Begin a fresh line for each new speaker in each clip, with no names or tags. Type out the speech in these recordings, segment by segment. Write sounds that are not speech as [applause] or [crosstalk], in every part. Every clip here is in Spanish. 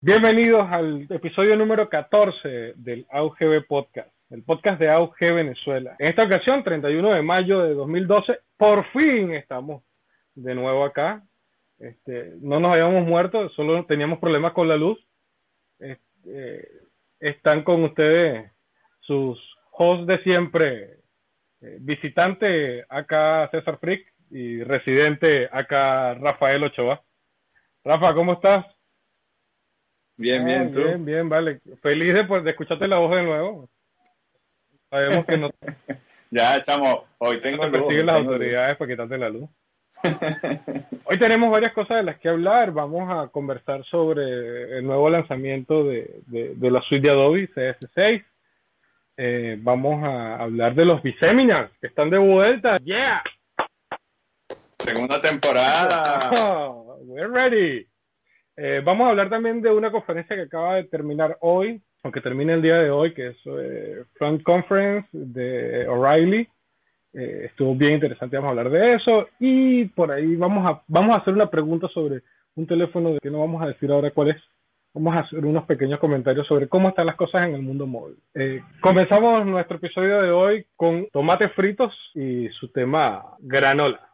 Bienvenidos al episodio número 14 del AUGB Podcast, el podcast de AUG Venezuela. En esta ocasión, 31 de mayo de 2012, por fin estamos de nuevo acá. Este, no nos habíamos muerto, solo teníamos problemas con la luz. Este, están con ustedes sus hosts de siempre, eh, visitante acá César Frick y residente acá Rafael Ochoa. Rafa, ¿cómo estás?
Bien, bien, tú.
Bien, bien, vale. Feliz de, pues, de escucharte la voz de nuevo. Sabemos que no. [laughs]
ya, chamo, hoy tengo
te persiguen las autoridades para quitarte la luz. [laughs] Hoy tenemos varias cosas de las que hablar. Vamos a conversar sobre el nuevo lanzamiento de, de, la suite de Adobe CS6. Eh, vamos a hablar de los Biseminars que están de vuelta. ¡Yeah!
Segunda temporada. [laughs]
we're ready. Eh, vamos a hablar también de una conferencia que acaba de terminar hoy, aunque termina el día de hoy, que es eh, Front Conference de O'Reilly. Eh, estuvo bien interesante, vamos a hablar de eso. Y por ahí vamos a, vamos a hacer una pregunta sobre un teléfono de que no vamos a decir ahora cuál es. Vamos a hacer unos pequeños comentarios sobre cómo están las cosas en el mundo móvil. Eh, comenzamos nuestro episodio de hoy con tomates fritos y su tema granola.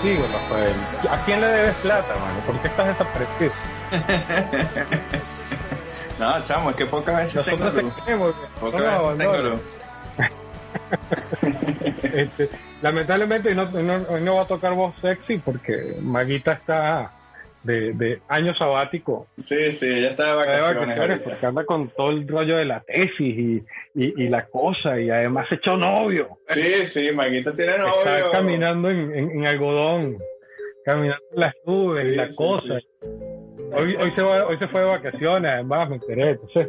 Contigo, Rafael? ¿A quién le debes plata, mano? ¿Por qué estás desaparecido? [laughs]
No, chamo, es que pocas veces tengo
Nosotros
luz.
te queremos. no
Pocas veces tengo. [laughs]
Este, lamentablemente no, no va a tocar voz sexy porque Maguita está de, de año sabático
Sí, sí, ella está de
de
vacaciones.
vacaciones
ahorita.
porque anda con todo el rollo de la tesis y, y, y la cosa y además se echó novio
Sí, sí, Maguita tiene novio.
está caminando en, en- en algodón caminando en las nubes y la
sí,
cosa
sí.
Hoy, hoy, se va- hoy se fue de vacaciones además me enteré entonces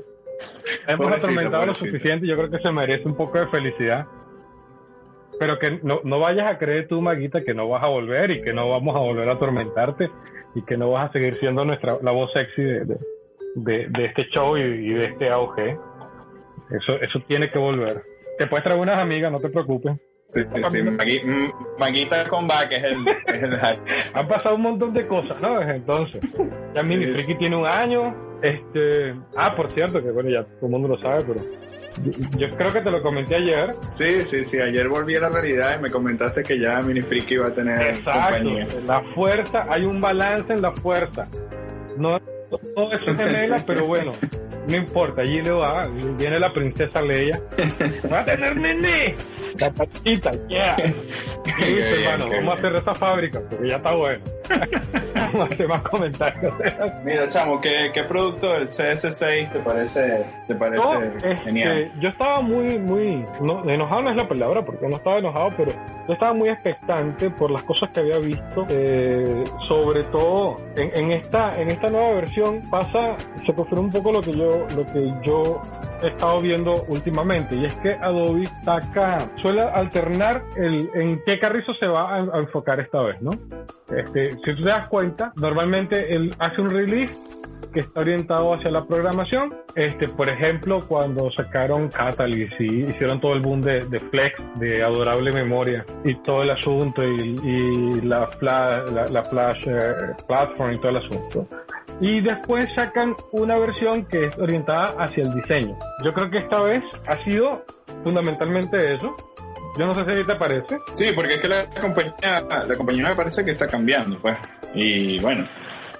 hemos atormentado lo suficiente yo creo que se merece un poco de felicidad pero que no, no vayas a creer tú, Maguita, que no vas a volver y que no vamos a volver a atormentarte y que no vas a seguir siendo nuestra la voz sexy de, de, de- de este show y, y de este AOG. Eso, eso tiene que volver. Te puedes traer unas amigas, no te preocupes.
Sí, sí, sí, Magui- Maguita Comeback es el, es el.
Han pasado un montón de cosas, ¿no? Desde entonces. Ya Mini. Friki tiene un año. Este, ah, por cierto, que bueno, ya todo el mundo lo sabe, pero yo, yo creo que te lo comenté ayer.
Sí, sí, sí. Ayer volví a la realidad y me comentaste que ya Mini Friki iba a tener
Exacto.
compañía.
La fuerza, hay un balance en la fuerza. No todo eso es gemela, pero bueno, no importa, allí le va, viene la princesa Leia. Va a tener nene. La patita, yeah. [laughs] Sí,
Qué bien,
hermano, vamos a hacer esta fábrica, porque ya está bueno. [laughs] vamos a hacer más comentarios.
Mira, chamo, ¿qué, qué producto del CS6 te parece, te parece
No, este,
genial?
yo estaba muy, muy, no, enojado no es la palabra, porque no estaba enojado, pero yo estaba muy expectante por las cosas que había visto, eh, sobre todo en, en esta, en esta nueva versión pasa, se confirma un poco lo que yo, lo que yo he estado viendo últimamente, y es que Adobe saca, suele alternar el, en qué carrizo se va a, a enfocar esta vez, ¿no? Este, si tú te das cuenta, normalmente él hace un release que está orientado hacia la programación. Este, por ejemplo, cuando sacaron Catalyst y hicieron todo el boom de, de Flex, de adorable memoria y todo el asunto y, y la, la, la Flash eh, Platform y todo el asunto. Y después sacan una versión que es orientada hacia el diseño. Yo creo que esta vez ha sido fundamentalmente eso. Yo no sé si te parece.
Sí, porque es que la compañía, la compañía me parece que está cambiando, pues. Y bueno,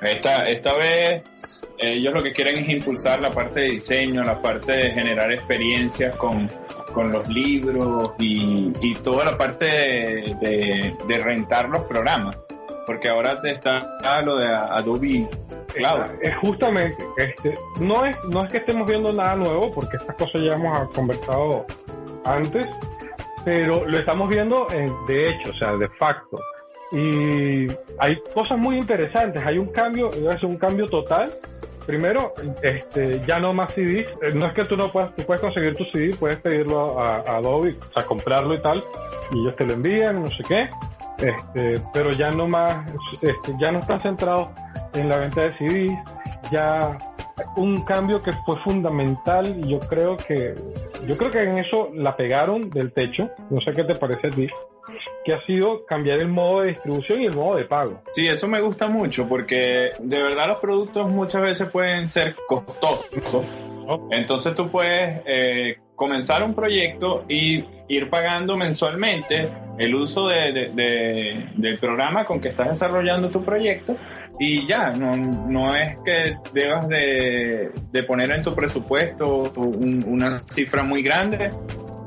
esta, esta vez ellos lo que quieren es impulsar la parte de diseño, la parte de generar experiencias con, con los libros y, toda la parte de rentar los programas. Porque ahora te está lo de Adobe Cloud.
Es justamente, este, no es, no es que estemos viendo nada nuevo, porque estas cosas ya hemos conversado antes, pero lo estamos viendo en- de hecho, o sea, de facto. Y hay cosas muy interesantes, hay un cambio, es un cambio total. Primero, este, ya no más CDs, Eh, no es que tú no puedas, tú puedes conseguir tu CD, puedes pedirlo a Adobe, o sea, comprarlo y tal, y ellos te lo envían, no sé qué, este, pero ya no más, este, ya no están centrados en la venta de CDs, ya un cambio que fue fundamental y yo creo que yo creo que en eso la pegaron del techo, no sé qué te parece a ti, que ha sido cambiar el modo de distribución y el modo de pago.
Sí, eso me gusta mucho porque de verdad los productos muchas veces pueden ser costosos.
¿no?
Entonces tú puedes eh, comenzar un proyecto y ir pagando mensualmente el uso de- de- de- del programa con que estás desarrollando tu proyecto y ya, no, no es que debas de, de poner en tu presupuesto un- una cifra muy grande,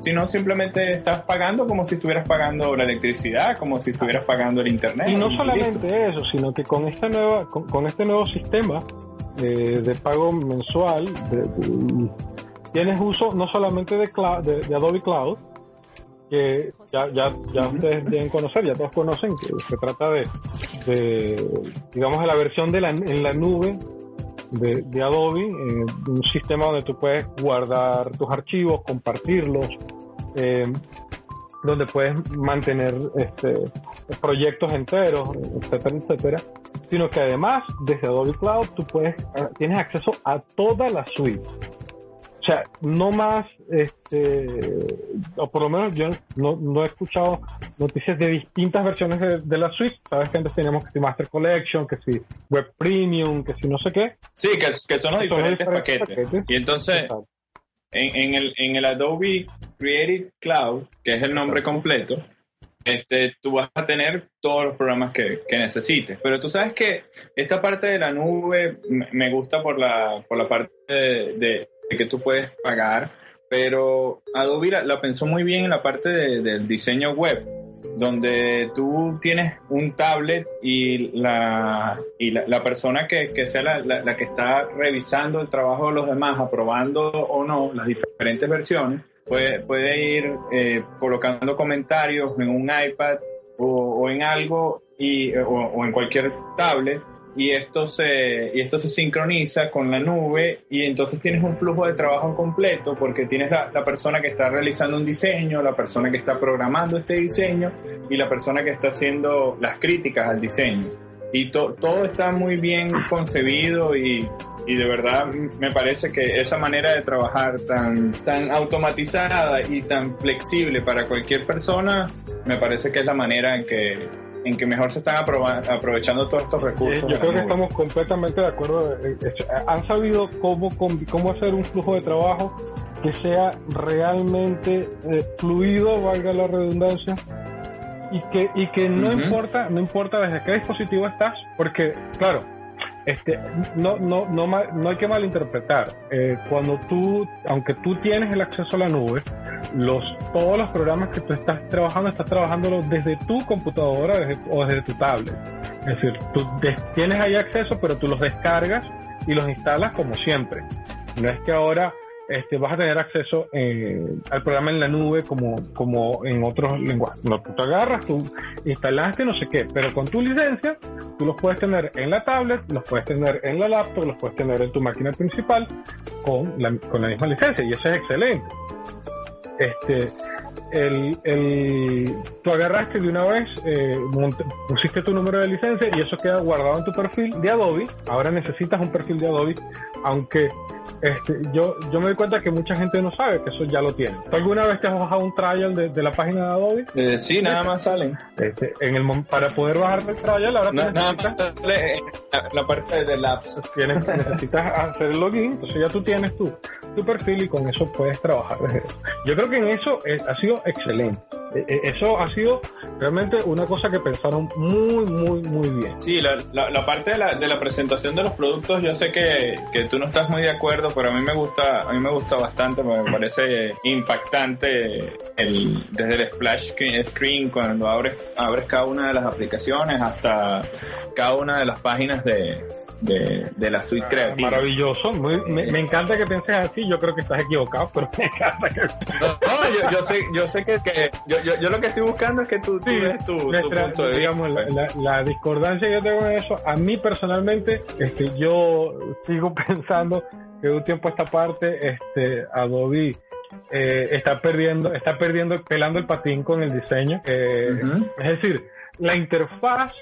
sino simplemente estás pagando como si estuvieras pagando la electricidad, como si estuvieras pagando el internet.
Y no solamente eso, sino que con esta nueva, con, con este nuevo sistema eh, de pago mensual, tienes uso no solamente de, clou- de, de Adobe Cloud, que ya, ya, ya ustedes deben conocer, ya todos conocen, que se trata de, de, digamos, de la versión de la, en la nube de, de Adobe, eh, un sistema donde tú puedes guardar tus archivos, compartirlos, eh, donde puedes mantener este, proyectos enteros, etcétera, etcétera, sino que además desde Adobe Cloud tú puedes, eh, tienes acceso a toda la suite. O sea, no más, este, o por lo menos yo no, no he escuchado noticias de distintas versiones de, de la suite. Sabes que antes teníamos que si Master Collection, que si Web Premium, que si no sé qué.
Sí, que, que son los diferentes,
diferentes
paquetes.
paquetes.
Y entonces, en, en el, en el Adobe Creative Cloud, que es el nombre completo, este, tú vas a tener todos los programas que, que necesites. Pero tú sabes que esta parte de la nube me gusta por la, por la parte de que tú puedes pagar, pero Adobe la, pensó muy bien en la parte de- del diseño web donde tú tienes un tablet y la, y la, persona que, que sea la, la- que está revisando el trabajo de los demás, aprobando o no las diferentes versiones, puede, puede ir eh, colocando comentarios en un iPad o, en algo y, o, o en cualquier tablet y esto se y esto se sincroniza con la nube y entonces tienes un flujo de trabajo completo porque tienes la, la persona que está realizando un diseño, la persona que está programando este diseño y la persona que está haciendo las críticas al diseño. Y to- todo está muy bien concebido y, y de verdad me parece que esa manera de trabajar tan, tan automatizada y tan flexible para cualquier persona, me parece que es la manera en que, en que mejor se están aprovechando todos estos
Eh,
recursos.
yo
la
creo que estamos completamente de acuerdo. Eh, eh, Han sabido cómo, cómo hacer un flujo de trabajo que sea realmente eh, fluido, valga la redundancia, y que, y que no
Ujú.
importa, no importa desde qué dispositivo estás, porque, claro, este, no, no, no, no hay que malinterpretar. Eh, cuando tú, aunque tú tienes el acceso a la nube, los, todos los programas que tú estás trabajando, estás trabajándolo desde tu computadora desde- o desde tu tablet. Es decir, tú tienes ahí acceso, pero tú los descargas y los instalas como siempre. No es que ahora este, vas a tener acceso eh, al programa en la nube como, como en otros lenguajes. No, tú te agarras, tú instalaste no sé qué, pero con tu licencia tú los puedes tener en la tablet, los puedes tener en la laptop, los puedes tener en tu máquina principal con la, con la misma licencia y eso es excelente. Este, el, el, tú agarraste de una vez, eh, pusiste tu número de licencia y eso queda guardado en tu perfil de Adobe. Ahora necesitas un perfil de Adobe, aunque este, yo, yo me doy cuenta que mucha gente no sabe que eso ya lo tiene. ¿Tú alguna vez te has bajado un trial de, de la página de Adobe?
Eh, sí, nada más salen.
Este, en el, para poder bajarte el trial, ahora tú
Na- nada
necesitas,
más sale la, parte de apps.
tienes- necesitas hacer el login, entonces ya tú tienes tu, tu perfil y con eso puedes trabajar. Yo creo que en eso eh, ha sido excelente. Eh, eh, Eso ha sido realmente una cosa que pensaron muy, muy, muy bien.
Sí, la, parte de la, de la presentación de los productos, yo sé que, que tú no estás muy de acuerdo, pero a mí me gusta, a mí me gusta bastante, me parece impactante el, desde el splash screen cuando abres, abres cada una de las aplicaciones hasta cada una de las páginas de, de, de la suite creativa.
Maravilloso. muy- me, me encanta que pienses así. Yo creo que estás equivocado, pero me encanta que [laughs]
No, no, yo, yo sé, yo sé que, que yo, yo, yo lo que estoy buscando es que tú, tú
Sí,
des tu, tu
nuestra-
punto de vista.
digamos, la, la- la discordancia que yo tengo en eso, a mí personalmente, este, yo sigo [laughs] pensando que de un tiempo a esta parte, este, Adobe eh, está perdiendo, está perdiendo, pelando el patín con el diseño. Eh. Es decir, la interfaz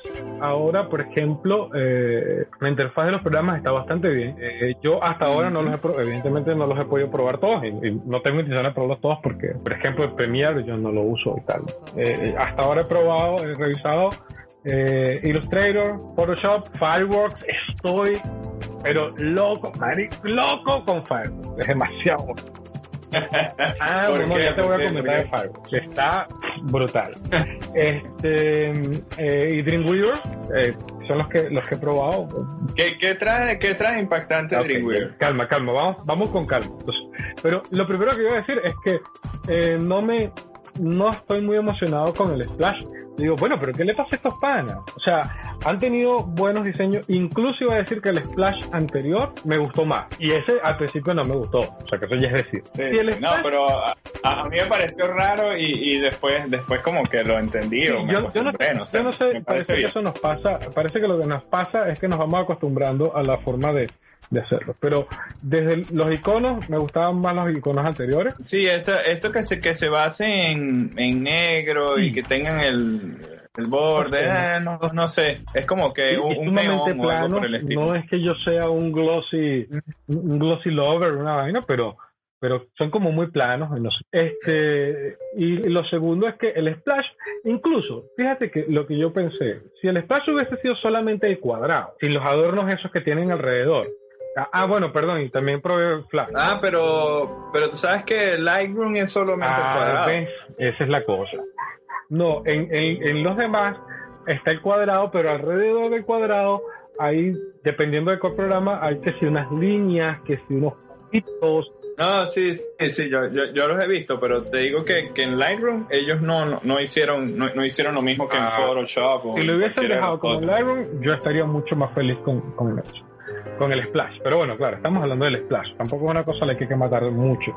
ahora, por ejemplo, eh, la interfaz de los programas está bastante bien. Eh, yo hasta ahora no los he, evidentemente no los he podido probar todos y, y no tengo intención de probarlos todos porque, por ejemplo, el Premiere yo no lo uso y tal. Eh, hasta ahora he probado, he revisado eh, Illustrator, Photoshop, Fireworks, estoy pero loco, marico, loco con Fireworks, es demasiado. Ah,
¿Por
bueno,
qué?
ya te voy
¿Por
a comentar
¿Por
de Fireworks. Está brutal. este eh, y Dreamweaver eh, son los que los que he probado.
¿Qué, qué trae, ¿Qué trae impactante Dreamweaver?
Calma, calma, vamos, vamos con calma. Pero lo primero que voy a decir es que eh, no me no estoy muy emocionado con el Splash. Digo, bueno, pero ¿qué le pasa a estos panas? O sea, han tenido buenos diseños. Incluso iba a decir que el Splash anterior me gustó más. Y ese al principio no me gustó. O sea, que eso ya es decir.
Sí, sí. No,
Splash-
pero a, a mí me pareció raro y, y después después como que lo entendí o me
yo, yo no,
no sé,
yo no sé, parece que eso nos pasa, parece que lo que nos pasa es que nos vamos acostumbrando a la forma de, de hacerlo. Pero desde los iconos, me gustaban más los iconos anteriores.
Sí, esto, esto que se que se base en, en negro y que tengan el, el borde, eh, no, no sé, es como que
Sí,
un, un neón o algo
plano.
por el estilo.
No es que yo sea un glossy, un glossy lover, una vaina, pero, pero son como muy planos. y no sé. Este, y lo segundo es que el splash, incluso, fíjate que lo que yo pensé, si el splash hubiese sido solamente el cuadrado, sin los adornos esos que tienen alrededor. Ah, ah, bueno, perdón, y también probé flash.
Ah, pero, pero tú sabes que Lightroom es solamente
Ah,
cuadrado.
¿ves? Esa es la cosa. No, en, en, en los demás está el cuadrado, pero alrededor del cuadrado hay, dependiendo de cuál programa, hay que si unas líneas, que si unos puntitos.
No, sí, sí, sí, yo, yo, yo los he visto, pero te digo que, que en Lightroom ellos no, no, no hicieron no, no hicieron lo mismo que en
Ah.
Photoshop.
Si lo hubiesen dejado como en. Lightroom, yo estaría mucho más feliz con, con eso, con el splash. Pero bueno, claro, estamos hablando del splash. Tampoco es una cosa a la que hay que matar mucho.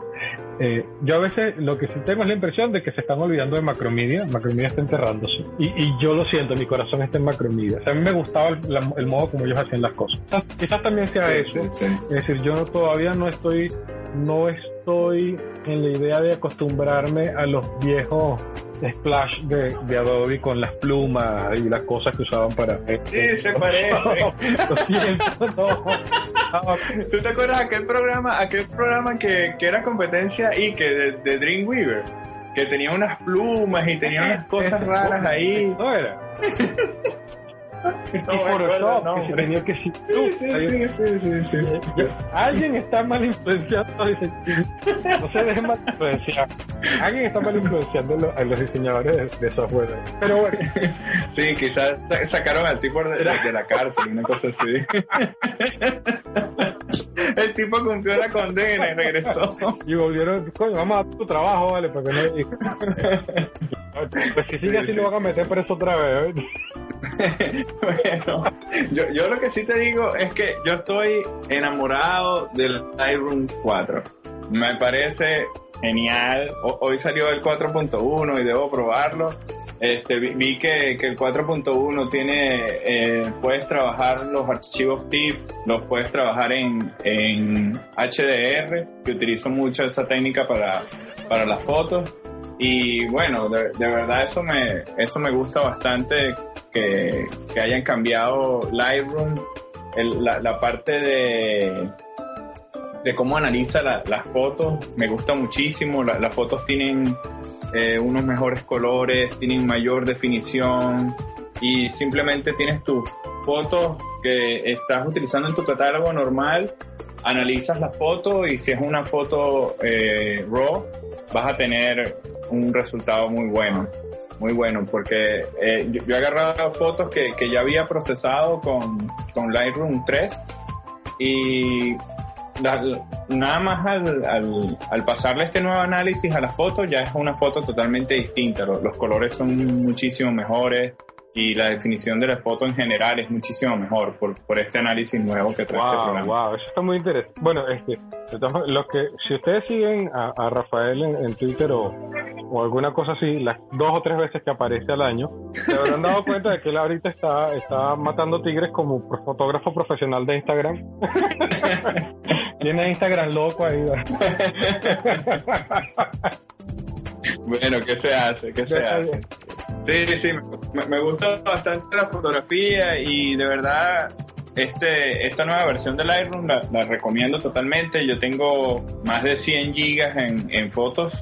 Eh, yo a veces lo que sí tengo es la impresión de que se están olvidando de Macromedia. Macromedia está enterrándose. Y, y yo lo siento, mi corazón está en Macromedia. O sea, a mí me gustaba el, la- el modo como ellos hacían las cosas. Quizás, quizás también sea
Sí,
eso.
sí, sí.
Es decir, yo no- todavía no estoy, no estoy en la idea de acostumbrarme a los viejos splash de, de Adobe con las plumas y las cosas que usaban para
Sí, se parece. [laughs]
Lo siento, no. [laughs]
¿Tú te acuerdas aquel programa, aquel programa que, que era competencia y que de, de Dreamweaver? Que tenía unas plumas y tenía unas cosas raras ahí. [laughs]
No era. Photoshop, que
nombre.
tenía que
Sí, sí, sí, sí, sí, sí.
Alguien está mal influenciando, dice, no se dejen mal influenciar. Alguien está mal influenciando a los diseñadores de, software. Pero bueno,
Sí, quizás sa- sacaron al tipo de, de- la cárcel, una cosa así. El tipo cumplió la condena y regresó.
y volvieron, coño, vamos a tu trabajo, vale, para que no. [laughs] pues si sigue
Sí,
así,
sí.
lo van a meter preso otra vez. [laughs]
Bueno, yo, yo lo que sí te digo es que yo estoy enamorado del Lightroom 4. Me parece genial. Hoy salió el 4.1 y debo probarlo. Este, vi, vi que, que el 4.1 tiene, eh, puedes trabajar los archivos TIFF, los puedes trabajar en, en HDR, que utilizo mucho esa técnica para, para las fotos. Y bueno, de, verdad eso me, eso me gusta bastante que, que hayan cambiado Lightroom, la, parte de, de cómo analiza la- las fotos, me gusta muchísimo. La- las fotos tienen eh, unos mejores colores, tienen mayor definición y simplemente tienes tus fotos que estás utilizando en tu catálogo normal, analizas la foto y si es una foto eh, RAW, vas a tener un resultado muy bueno. Muy bueno, porque eh, yo, yo he agarrado fotos que, que ya había procesado con, con Lightroom 3 y la- nada más al, al, al pasarle este nuevo análisis a la foto ya es una foto totalmente distinta. Los, los colores son muchísimo mejores y la definición de la foto en general es muchísimo mejor por, por este análisis nuevo que trae este
Wow,
programa.
wow, eso está muy interesante. Bueno, este, los que, si ustedes siguen a, a Rafael en, en Twitter o, o alguna cosa así, las dos o tres veces que aparece al año, se habrán dado cuenta de que él ahorita está, está matando tigres como fotógrafo profesional de Instagram. [laughs] Tiene Instagram loco ahí.
Bueno, ¿qué se hace? ¿Qué se hace?
bien.
Sí, sí, me, me gusta bastante la fotografía y de verdad este, esta nueva versión de Lightroom la, la recomiendo totalmente. Yo tengo más de 100 gigas en, en fotos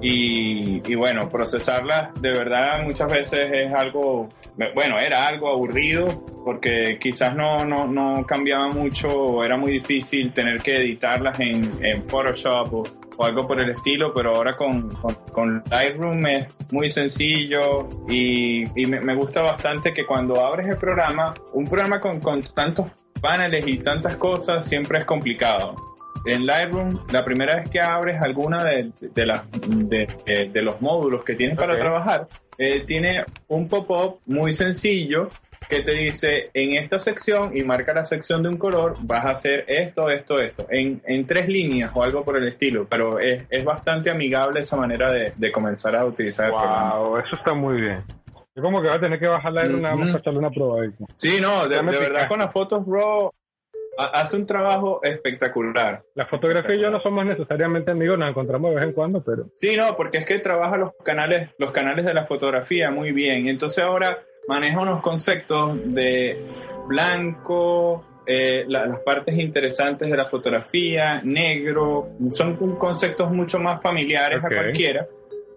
y, bueno, procesarlas de verdad muchas veces es algo, bueno, era algo aburrido porque quizás no, no, no cambiaba mucho o era muy difícil tener que editarlas en, en Photoshop o, algo por el estilo, pero ahora con, con, Lightroom es muy sencillo y, y me, me gusta bastante que cuando abres el programa, un programa con, con tantos paneles y tantas cosas siempre es complicado. En Lightroom, la primera vez que abres alguna de, de, las- de- de- los módulos que tienes para
Ok.
trabajar, eh, tiene un pop-up muy sencillo que te dice en esta sección y marca la sección de un color, vas a hacer esto, esto, esto, en, en tres líneas o algo por el estilo, pero es, es bastante amigable esa manera de, de comenzar a utilizar el programa.
Wow, eso está muy bien. Yo como que voy a tener que bajar la nada más
Ujú.
para echarle una probadita.
Sí, no, de, de verdad con las fotos RAW hace un trabajo espectacular.
La fotografía y yo no somos necesariamente amigos, nos encontramos de vez en cuando, pero
Sí, no, porque es que trabaja los canales, los canales de la fotografía muy bien. Entonces ahora maneja unos conceptos de blanco, eh, la- las partes interesantes de la fotografía, negro, son conceptos mucho más familiares
Ok.
a cualquiera.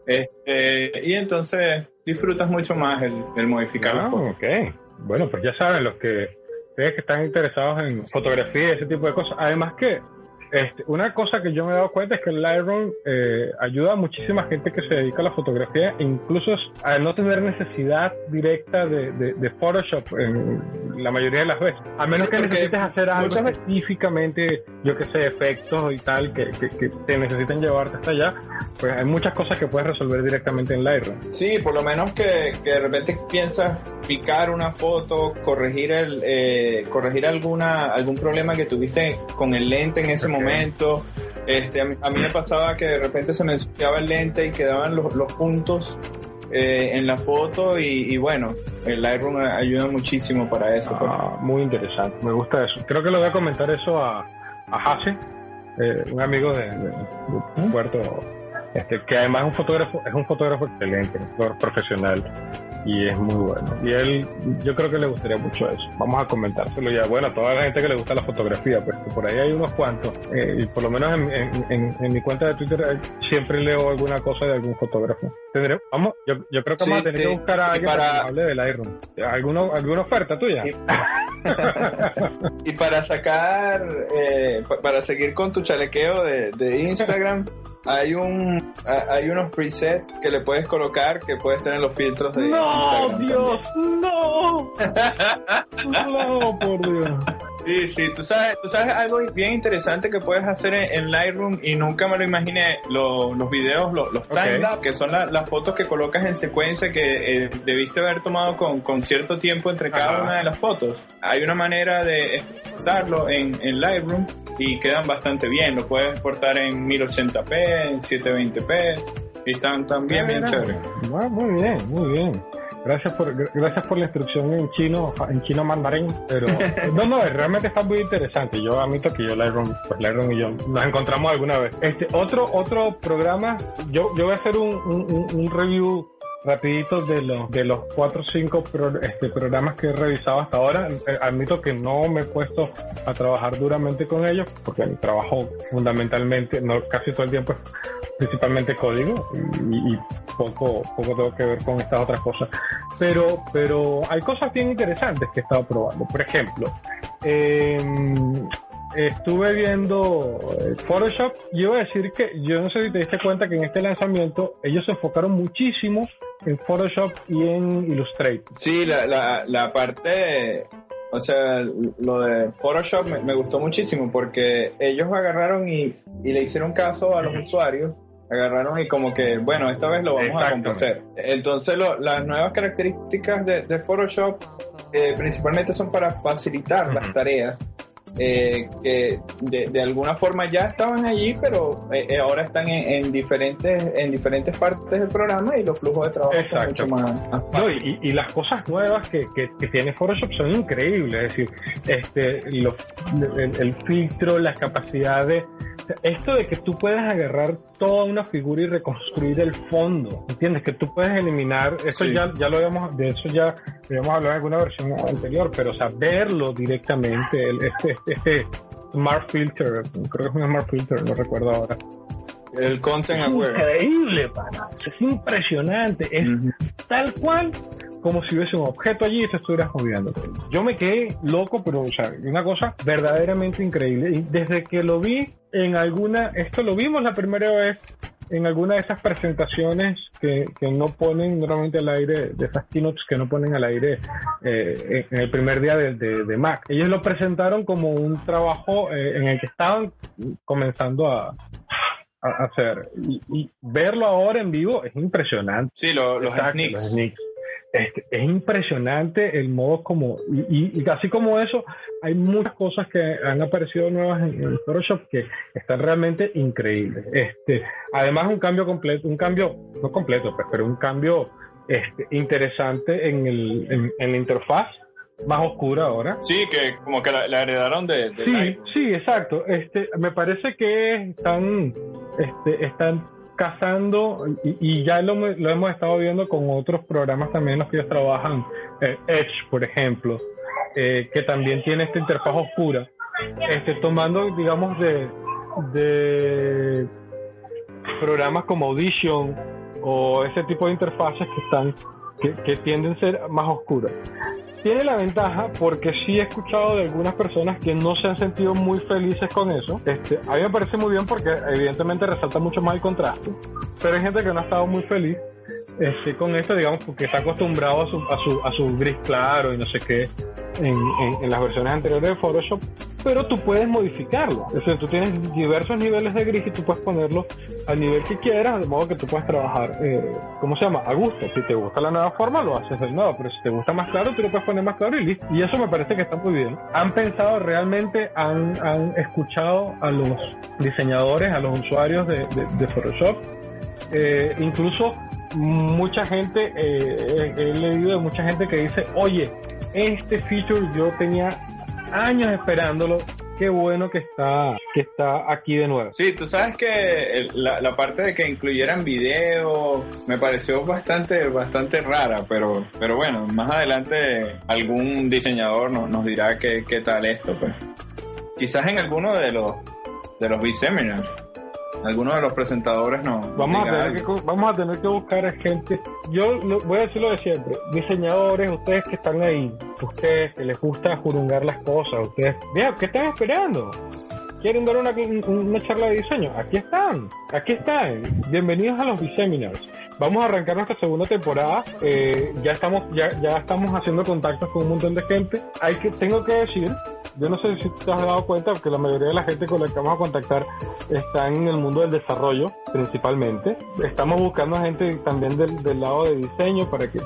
Este, y entonces disfrutas mucho más el, el modificar
Ah,
las fotos.
ok. Bueno, pues ya saben, los que que están interesados en fotografía y ese tipo de cosas. Además que este, una cosa que yo me he dado cuenta es que el Lightroom eh, ayuda a muchísima gente que se dedica a la fotografía, incluso a no tener necesidad directa de, de- de Photoshop en la mayoría de las veces. A menos
Sí,
que necesites hacer algo específicamente, yo que sé, efectos y tal, que, que, que te necesiten llevarte hasta allá, pues hay muchas cosas que puedes resolver directamente en Lightroom.
Sí, por lo menos que, que de repente piensas picar una foto, corregir el eh, corregir alguna algún problema que tuviste con el lente en ese
Ok.
Momento. Este, a, mí, a mí me pasaba que de repente se me ensuciaba el lente y quedaban los, puntos eh, en la foto y, y bueno, el Lightroom ayuda muchísimo para eso. pues.
Ah, muy interesante, me gusta eso. Creo que le voy a comentar eso a, a Hase, eh, un amigo de Puerto, este, que además es un fotógrafo, es un fotógrafo excelente, un fotógrafo profesional y es muy bueno. Y él, yo creo que le gustaría mucho eso. Vamos a comentárselo ya. Bueno, a toda la gente que le gusta la fotografía, pues que por ahí hay unos cuantos. eh, y por lo menos en, en- en- en mi cuenta de Twitter eh, siempre leo alguna cosa de algún fotógrafo. Tendré- vamos, yo, yo creo que vamos
Sí,
a tener que buscar a alguien
para-
que hable del Lightroom. ¿Alguna, ¿Alguna oferta tuya?
Y- [laughs] Y para sacar, eh, pa- para seguir con tu chalequeo de, de Instagram, hay un hay unos presets que le puedes colocar que puedes tener los filtros de
No,
Instagram
Dios, no. [laughs] No, por Dios.
También. Sí, sí, tú sabes, tú sabes algo bien interesante que puedes hacer en, en Lightroom y nunca me lo imaginé, lo- los videos, lo- los
Ok.
timelapse, que son la- las fotos que colocas en secuencia que eh, debiste haber tomado con, con cierto tiempo entre cada
Ajá.
una de las fotos. Hay una manera de exportarlo en, en Lightroom y quedan bastante bien. Lo puedes exportar en 1080p, en 720p y están, están bien, bien
Mira,
chéveres.
ah, Muy bien, muy bien. Gracias por, gra- gracias por la instrucción en chino, en chino mandarín, pero [laughs] no, no, realmente está muy interesante. Yo admito que yo Lightroom, pues Lightroom y yo nos encontramos alguna vez. Este otro otro programa, yo, yo voy a hacer un, un, review rapidito de los de los cuatro o cinco pro- este, programas que he revisado hasta ahora. Eh, admito que no me he puesto a trabajar duramente con ellos porque mi trabajo fundamentalmente, no casi todo el tiempo principalmente código y, y poco poco tengo que ver con estas otras cosas. Pero pero hay cosas bien interesantes que he estado probando. Por ejemplo, em, estuve viendo eh, Photoshop y iba a decir que yo no sé si te diste cuenta que en este lanzamiento ellos se enfocaron muchísimo en Photoshop y en Illustrator.
Sí, la, la, la parte, o sea, lo de Photoshop me, me gustó muchísimo porque ellos agarraron y, y le hicieron caso a los usuarios, agarraron y como que, bueno, esta vez lo vamos a complacer. Entonces, lo- las nuevas características de, de Photoshop eh, principalmente son para facilitar las tareas. eh, que de, de alguna forma ya estaban allí, pero eh, ahora están en, en diferentes en diferentes partes del programa y los flujos de trabajo
Exacto.
son mucho más, más
No, y, y las cosas nuevas que, que, que tiene Photoshop son increíbles, es decir, este, los- el, el filtro, las capacidades, esto de que tú puedes agarrar toda una figura y reconstruir el fondo, ¿entiendes? Que tú puedes eliminar, eso
Sí.
ya, ya lo habíamos, de eso ya habíamos hablado en alguna versión anterior, pero o sea, verlo directamente, el- este, este Smart Filter, creo que es un Smart Filter, no recuerdo ahora.
El content
Es
aware.
increíble, pana. Es impresionante. Es tal cual como si hubiese un objeto allí y te estuvieras moviendo. Yo me quedé loco, pero, o sea, una cosa verdaderamente increíble. Y desde que lo vi en alguna, esto lo vimos la primera vez en alguna de esas presentaciones que, que no ponen normalmente al aire, de esas keynotes que no ponen al aire eh, en el primer día de, de- de Mac. Ellos lo presentaron como un trabajo eh, en el que estaban comenzando a, a hacer. Y, y verlo ahora en vivo es impresionante.
Sí, lo- los
Exacto,
sneaks.
los sneaks. Este, es impresionante el modo como y, y- y así como eso hay muchas cosas que han aparecido nuevas en, en Photoshop que están realmente increíbles. Este además un cambio completo un cambio no completo pues, pero un cambio este, interesante en, el, en, en la interfaz más oscura ahora.
Sí, que como que la, la heredaron de, del
Sí, sí, exacto. Este, me parece que están, este, están cazando y, y ya lo, lo hemos estado viendo con otros programas también en los que ellos trabajan, eh, Edge, por ejemplo, eh, que también tiene esta interfaz oscura, este, tomando, digamos, de, de programas como Audition o ese tipo de interfaces que están que, tienden a ser más oscuras tiene la ventaja porque sí he escuchado de algunas personas que no se han sentido muy felices con eso. Este, a mí me parece muy bien porque evidentemente resalta mucho más el contraste, pero hay gente que no ha estado muy feliz este, con esto, digamos, porque está acostumbrado a su, a su, a su gris claro y no sé qué en, en- en las versiones anteriores de Photoshop, pero tú puedes modificarlo. Es decir, tú tienes diversos niveles de gris y tú puedes ponerlo al nivel que quieras, de modo que tú puedes trabajar, eh, ¿cómo se llama? A gusto. Si te gusta la nueva forma, lo haces de nuevo, pero si te gusta más claro, tú lo puedes poner más claro y listo. Y eso me parece que está muy bien. Han pensado realmente, han, han escuchado a los diseñadores, a los usuarios de, de- de Photoshop. Eh, incluso mucha gente, eh, he leído de mucha gente que dice, oye, este feature yo tenía años esperándolo, qué bueno que está, que está aquí de nuevo.
Sí, tú sabes que la parte de que incluyeran video me pareció bastante bastante rara, pero pero bueno, más adelante algún diseñador nos, nos dirá qué, qué tal esto, pues. Quizás en alguno de los de los B-Seminars, alguno de los presentadores no.
Vamos a, tener que, vamos a tener que buscar a gente. Yo lo- voy a decir lo de siempre. Diseñadores, ustedes que están ahí, ustedes que les gusta jurungar las cosas, ustedes, vean, ¿qué están esperando? ¿Quieren dar una, una charla de diseño? Aquí están, aquí están. Bienvenidos a los B-Seminars. Vamos a arrancar nuestra segunda temporada. Eh, ya estamos, ya, ya estamos haciendo contactos con un montón de gente. Hay que, tengo que decir, yo no sé si te has dado cuenta que la mayoría de la gente con la que vamos a contactar está en el mundo del desarrollo, principalmente. Estamos buscando gente también del, del lado de diseño para que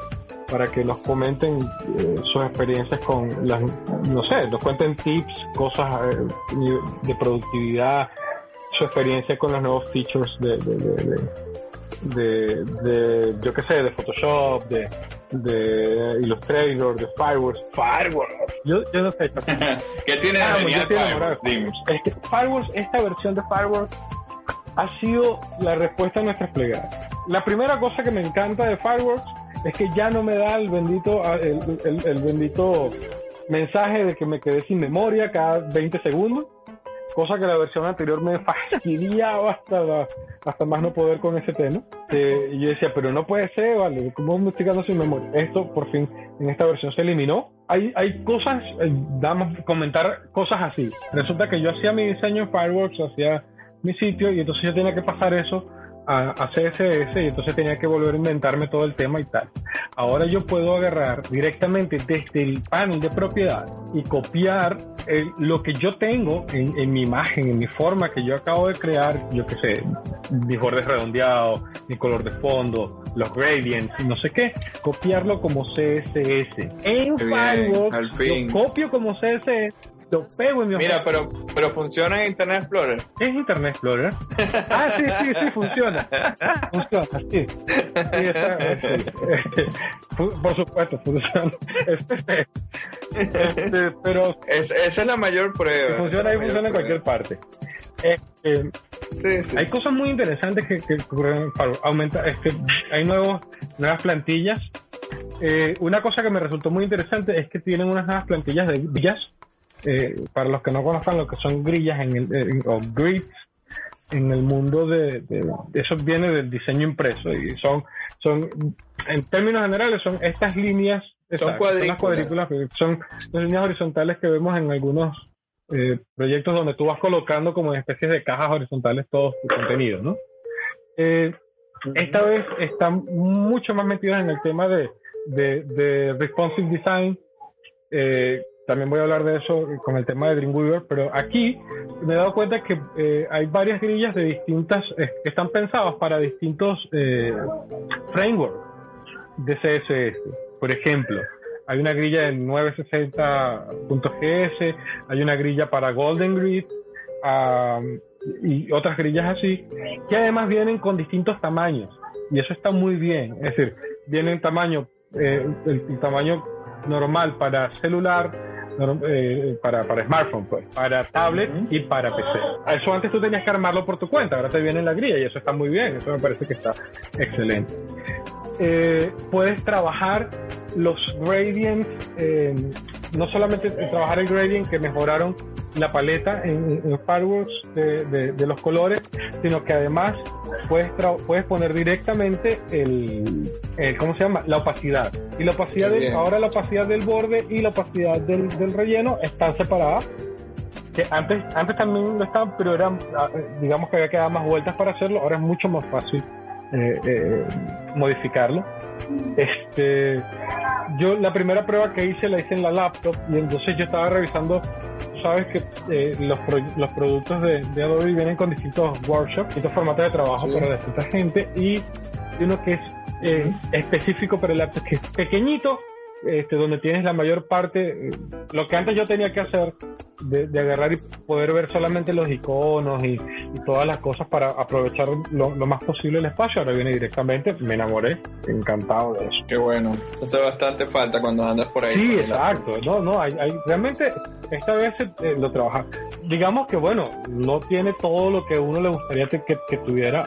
para que nos comenten eh, sus experiencias con las, no sé, nos cuenten tips, cosas eh, de productividad, su experiencia con los nuevos features de, de, de- de, yo qué sé, de Photoshop, de, de Illustrator, de Fireworks. Fireworks. Yo, yo no sé. [laughs]
¿Qué tiene
Ah,
genial Fireworks?
de
Dime.
Es que Fireworks, esta versión de Fireworks ha sido la respuesta a nuestras plegadas. La primera cosa que me encanta de Fireworks es que ya no me da el bendito, el, el- el bendito mensaje de que me quedé sin memoria cada 20 segundos, cosa que la versión anterior me fastidiaba hasta, la- hasta más no poder con ese tema. Eh, y yo decía, pero no puede ser, vale, ¿cómo me estoy sin memoria? Esto por fin en esta versión se eliminó. Hay, hay cosas, eh, damos comentar cosas así. Resulta que yo hacía mi diseño en Fireworks, hacía mi sitio y entonces yo tenía que pasar eso a, a CSS y entonces tenía que volver a inventarme todo el tema y tal. Ahora yo puedo agarrar directamente desde el panel de propiedad y copiar el- lo que yo tengo en, en mi imagen, en mi forma que yo acabo de crear, yo qué sé, mis bordes redondeados, mi color de fondo, los gradients, no sé qué, copiarlo como CSS. En
fin.
lo copio como CSS, lo pego en mi
Mira, pero pero funciona en Internet Explorer.
¿Es Internet Explorer? Ah, sí, sí, sí, funciona. Funciona, sí. Está, por supuesto, funciona. Este, este, pero
Es- esa es la mayor prueba.
si funciona ahí, funciona en cualquier parte. Este,
Sí, sí.
hay cosas muy interesantes que, que ocurren. Aumenta, este, hay nuevos, nuevas plantillas. Eh, una cosa que me resultó muy interesante es que tienen unas nuevas plantillas de grillas. Eh, para los que no conozcan lo que son grillas en el, en- o grids en el mundo de, de- eso viene del diseño impreso y son son en términos generales son estas líneas las
cuadrículas.
cuadrículas que son las líneas horizontales que vemos en algunos eh, proyectos donde tú vas colocando como en especies de cajas horizontales todo tu contenido, ¿no? Eh, esta vez están mucho más metidos en el tema de, de, de responsive design. Eh, también voy a hablar de eso con el tema de Dreamweaver, pero aquí me he dado cuenta que eh, hay varias grillas de distintas, eh, están pensadas para distintos eh, frameworks de CSS. Por ejemplo, hay una grilla en 960.gs, hay una grilla para Golden Grid um, y otras grillas así, que además vienen con distintos tamaños. Y eso está muy bien. Es decir, vienen tamaño, eh, el, tamaño normal para celular, eh, para, para smartphone, pues, para tablet y para PC. Eso antes tú tenías que armarlo por tu cuenta, ahora te viene en la grilla y eso está muy bien, eso me parece que está excelente. Eh, puedes trabajar los gradients, eh, no solamente trabajar el gradient que mejoraron la paleta en, en Fireworks de, de- de los colores, sino que además puedes, tra- puedes poner directamente el, el- ¿cómo se llama? La opacidad. Y la opacidad, del- ahora la opacidad del borde y la opacidad del, del relleno están separadas. Que antes, antes también lo estaban, pero eran, ah, digamos que había que dar más vueltas para hacerlo, ahora es mucho más fácil eh, eh, modificarlo. Este, yo la primera prueba que hice la hice en la laptop y entonces yo estaba revisando, sabes que eh, los, pro- los productos de, de Adobe vienen con distintos workshops, distintos formatos de trabajo
Sí.
para distinta gente y uno que es eh, específico para el laptop, que es pequeñito, este, donde tienes la mayor parte, lo que antes yo tenía que hacer, de, de agarrar y poder ver solamente los iconos y, y todas las cosas para aprovechar lo, lo más posible el espacio, ahora viene directamente, me enamoré, encantado de eso.
Qué bueno. Eso hace bastante falta cuando andas por ahí.
Sí,
por
exacto. No, no, hay, hay- realmente esta vez eh, lo trabaja. Digamos que, bueno, no tiene todo lo que uno le gustaría que tuviera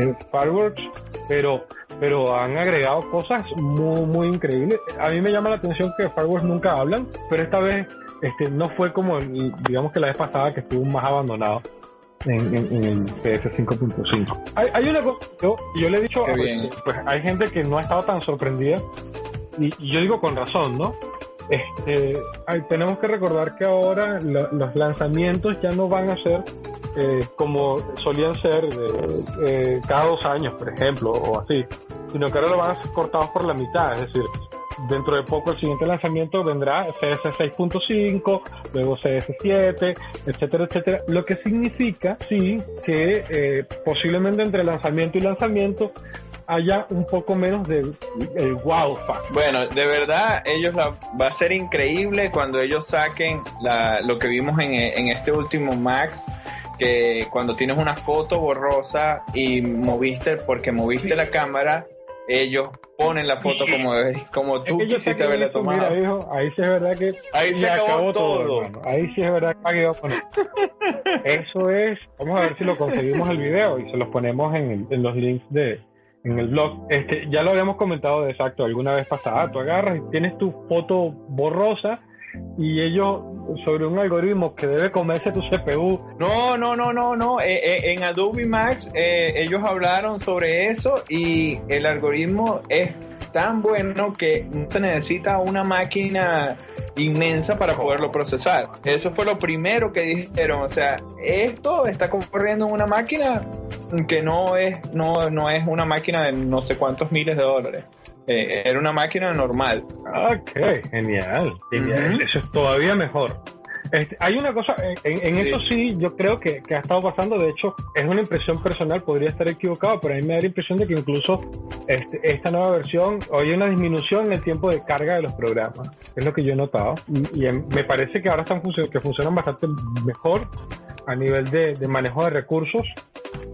en Fireworks, pero, pero han agregado cosas muy, muy increíbles. A mí me llama la atención que Fireworks nunca hablan, pero esta vez este, no fue como, el- digamos que la vez pasada que estuvo más abandonado. En, en- en el PS 5.5 hay, hay una cosa yo, yo le he dicho pues hay gente que no ha estado tan sorprendida y, y yo digo con razón, ¿no? Este, tenemos que recordar que ahora los lanzamientos ya no van a ser eh, como solían ser de, eh, cada dos años, por ejemplo, o así, sino que ahora lo van a ser cortados por la mitad, es decir, dentro de poco el siguiente lanzamiento vendrá CS 6.5, luego CS7, etcétera, etcétera, lo que significa, sí, que eh, posiblemente entre lanzamiento y lanzamiento haya un poco menos de el wow factor.
Bueno, de verdad, ellos la, va a ser increíble cuando ellos saquen la, lo que vimos en, en este último Max, que cuando tienes una foto borrosa y moviste, porque moviste la cámara, ellos ponen la foto como, como
Es
tú
que yo
quisiste haberla tomado.
mira, hijo, ahí sí es verdad que
Ahí se acabó todo.
Ahí sí es verdad que bueno, [laughs] Eso es, vamos a ver si lo conseguimos el video y se los ponemos en, en los links de en el blog. Este, ya lo habíamos comentado de exacto alguna vez pasada. Tú agarras y tienes tu foto borrosa y ellos sobre un algoritmo que debe comerse tu CPU.
No, no, no, no, no. Eh, eh, en Adobe Max eh, ellos hablaron sobre eso y el algoritmo es tan bueno que no se necesita una máquina inmensa para poderlo procesar. Eso fue lo primero que dijeron. O sea, esto está corriendo en una máquina que no es, no, no es una máquina de no sé cuántos miles de dólares. Eh, era una máquina normal.
Ok, genial. genial. Eso es todavía mejor. Este, hay una cosa, en, en
Sí.
yo creo que, que ha estado pasando, de hecho, es una impresión personal, podría estar equivocado, pero a mí me da la impresión de que incluso este, esta nueva versión, hoy hay una disminución en el tiempo de carga de los programas, es lo que yo he notado, y, y em- me parece que ahora están funcionando, que funcionan bastante mejor a nivel de, de manejo de recursos,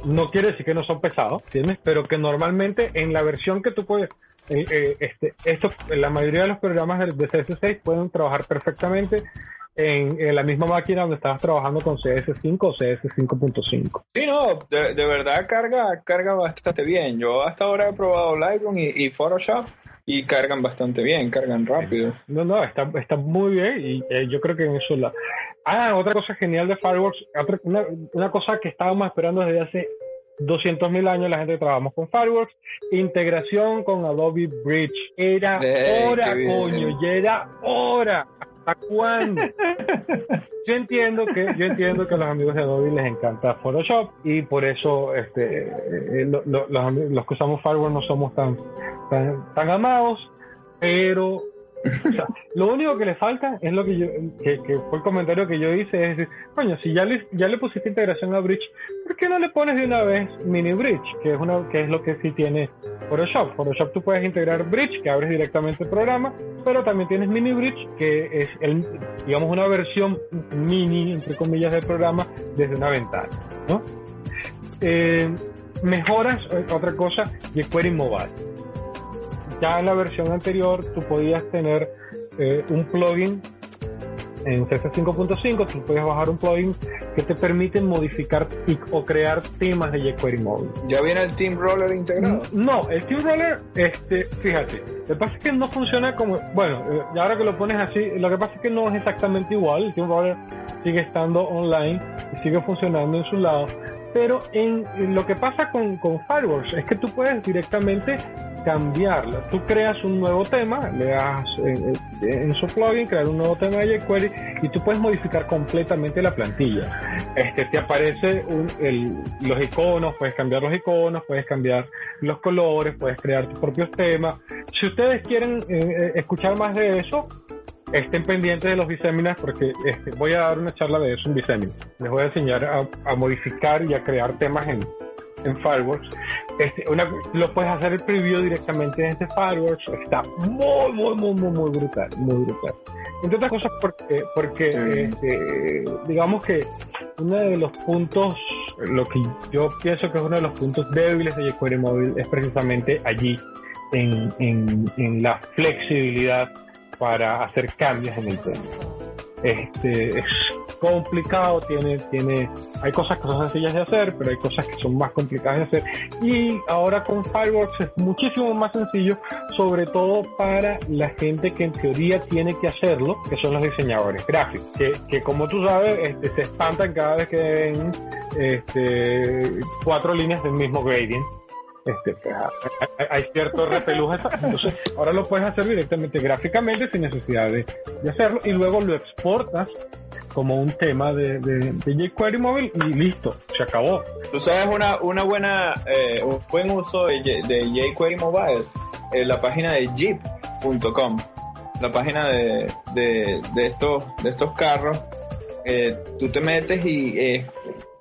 no quiere decir que no son pesados, ¿entiendes? Pero que normalmente en la versión que tú puedes, eh, eh, este, esto, la mayoría de los programas de, de CS6 pueden trabajar perfectamente en, en la misma máquina donde estabas trabajando con CS5 o CS5.5.
Sí, no, de, de verdad carga, carga bastante bien. Yo hasta ahora he probado Lightroom y, y Photoshop y cargan bastante bien, cargan rápido.
No, no, está, está muy bien y eh, yo creo que en eso la... Ah, otra cosa genial de Fireworks, otra- una, una cosa que estábamos esperando desde hace 200.000 años la gente que trabajamos con Fireworks, integración con Adobe Bridge. Era
Eh,
hora, coño, ya era hora. ¿Hasta cuándo? [laughs] Yo entiendo que yo entiendo que a los amigos de Adobe les encanta Photoshop y por eso este eh, lo- lo- los, los que usamos Fireworks no somos tan tan, tan amados, pero o sea, lo único que le falta es lo que yo que, que fue el comentario que yo hice es decir, coño, si ya le ya le pusiste integración a Bridge, ¿por qué no le pones de una vez Mini Bridge, que es una que es lo que sí tiene Photoshop? Photoshop tú puedes integrar Bridge, que abres directamente el programa, pero también tienes Mini Bridge, que es el digamos una versión mini entre comillas del programa desde una ventana, ¿no? Eh, mejoras eh, otra cosa jQuery Mobile ya en la versión anterior tú podías tener eh, un plugin en CSS 5.5, tú puedes bajar un plugin que te permite modificar y- o crear temas de jQuery móvil.
¿Ya viene el Team Roller integrado?
No, el Team Roller, este, fíjate, lo que pasa es que no funciona como, bueno, eh, y ahora que lo pones así, lo que pasa es que no es exactamente igual, el Team Roller sigue estando online y sigue funcionando en su lado, pero en, en lo que pasa con, Fireworks es que tú puedes directamente cambiarla. Tú creas un nuevo tema, le das en, en- en su plugin, crear un nuevo tema de jQuery y tú puedes modificar completamente la plantilla. Este te aparece un- el- los iconos, puedes cambiar los iconos, puedes cambiar los colores, puedes crear tus propios temas. Si ustedes quieren eh, eh, escuchar más de eso, estén pendientes de los biséminas porque este, voy a dar una charla de eso en Bisemina. Les voy a enseñar a, a modificar y a crear temas en, en Fireworks. Este, una, lo puedes hacer el preview directamente desde Fireworks. Está muy, muy, muy, muy, muy brutal. Muy brutal. Entre otras cosas porque, porque este, digamos que uno de los puntos, lo que yo pienso que es uno de los puntos débiles de jQuery Móvil es precisamente allí, en, en, en la flexibilidad para hacer cambios en el tema. Este, es complicado, tiene, tiene, hay cosas que son sencillas de hacer, pero hay cosas que son más complicadas de hacer. Y ahora con Fireworks es muchísimo más sencillo, sobre todo para la gente que en teoría tiene que hacerlo, que son los diseñadores gráficos, que, que como tú sabes, este, se espantan cada vez que ven este, cuatro líneas del mismo gradient este, pues, hay, hay- hay cierto. Entonces, ahora lo puedes hacer directamente gráficamente sin necesidad de, de hacerlo y luego lo exportas como un tema de, de, de jQuery móvil y listo, se acabó.
Tú sabes una, una buena, eh, un buen uso de, de jQuery Mobile, eh, la página de jeep.com, la página de, de, de estos, de estos carros, eh, tú te metes y eh,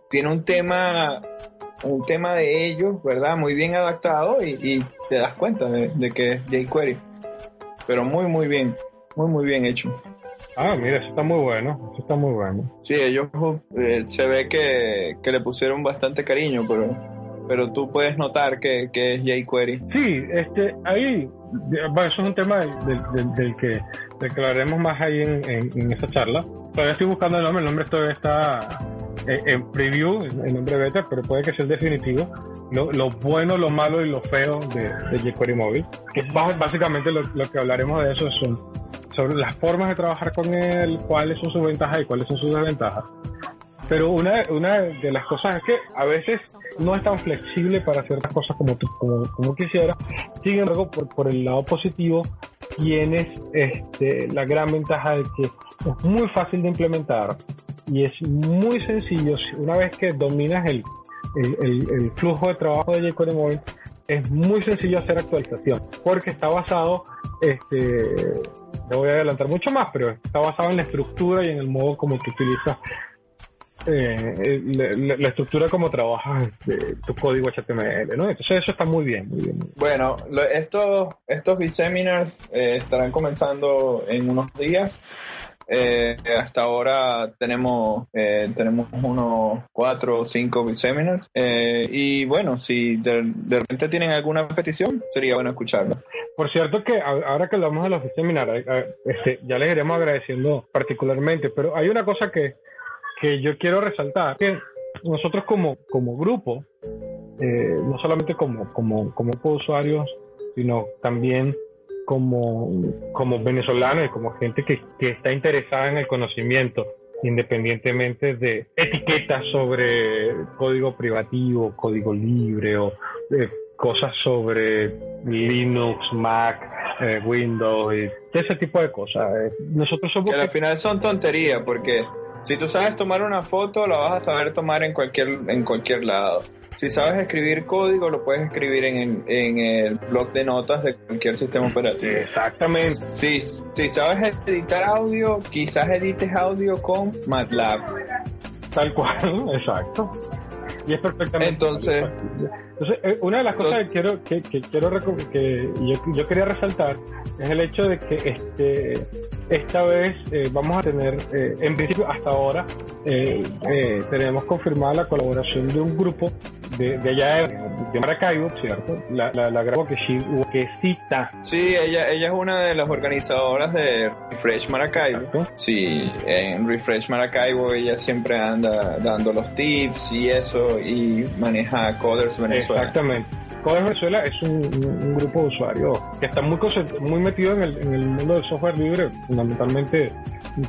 tiene un tema, un tema de ellos, ¿verdad? Muy bien adaptado y, y te das cuenta de, de que es jQuery. Pero muy, muy bien, muy, muy bien hecho.
Ah, mira, eso está muy bueno, eso está muy bueno.
Sí, ellos eh, se ve que, que le pusieron bastante cariño, pero, pero tú puedes notar que, que es jQuery.
Sí, este, ahí, eso es un tema del- del que, hablaremos más ahí en, en, en esa charla. Todavía estoy buscando el nombre, el nombre todavía está en, en preview, en nombre beta, pero puede que sea el definitivo. Lo, lo bueno, lo malo y lo feo de, de jQuery Móvil. Que básicamente lo, lo que hablaremos de eso son sobre las formas de trabajar con él, cuáles son sus ventajas y cuáles son sus desventajas. Pero una, una de las cosas es que a veces no es tan flexible para hacer las cosas como, como, como quisiera. Sin embargo, por, por el lado positivo, tienes este, la gran ventaja de que es muy fácil de implementar y es muy sencillo. Una vez que dominas el, el, el- el flujo de trabajo de jQuery Mobile, es muy sencillo hacer actualización porque está basado, este, no voy a adelantar mucho más, pero está basado en la estructura y en el modo como tú utilizas eh, la, la- la estructura como trabajas de tu código HTML, ¿no? Entonces eso está muy bien, muy bien. muy bien.
Bueno, lo- estos, estos biseminars eh, estarán comenzando en unos días. Eh, hasta ahora tenemos eh, tenemos unos cuatro o cinco biseminars. Eh, y bueno, si de, de repente tienen alguna petición, sería bueno escucharla.
Por cierto que ahora que hablamos de los seminarios, este, ya les iremos agradeciendo particularmente, pero hay una cosa que, que yo quiero resaltar, que nosotros como, como grupo, eh, no solamente como, como, como usuarios, sino también como, como venezolanos y como gente que, que está interesada en el conocimiento, independientemente de etiquetas sobre código privativo, código libre o eh, cosas sobre Linux, Mac, eh, Windows y ese tipo de cosas. Eh, nosotros somos...
Que al final son tonterías, porque si tú sabes tomar una foto, la vas a saber tomar en cualquier, en cualquier lado. Si sabes escribir código, lo puedes escribir en, el- en el blog de notas de cualquier sistema operativo.
Exactamente.
Si, si sabes editar audio, quizás edites audio con MATLAB.
Tal cual, [laughs] exacto. Y es perfectamente.
Entonces-
Entonces, eh, una de las cosas que quiero que, que quiero que yo, yo quería resaltar es el hecho de que este esta vez eh, vamos a tener, eh, en principio hasta ahora, eh, eh, tenemos confirmada la colaboración de un grupo de, de allá de, de Maracaibo, ¿cierto? La, la, la gran Wakeshita,
Sí, ella, ella es una de las organizadoras de Refresh Maracaibo. Sí, en Refresh Maracaibo ella siempre anda dando los tips y eso y maneja Coders Venezuela.
Exactamente. Coders Venezuela es un, grupo de usuarios que está muy, muy metido en el, en el mundo del software libre, fundamentalmente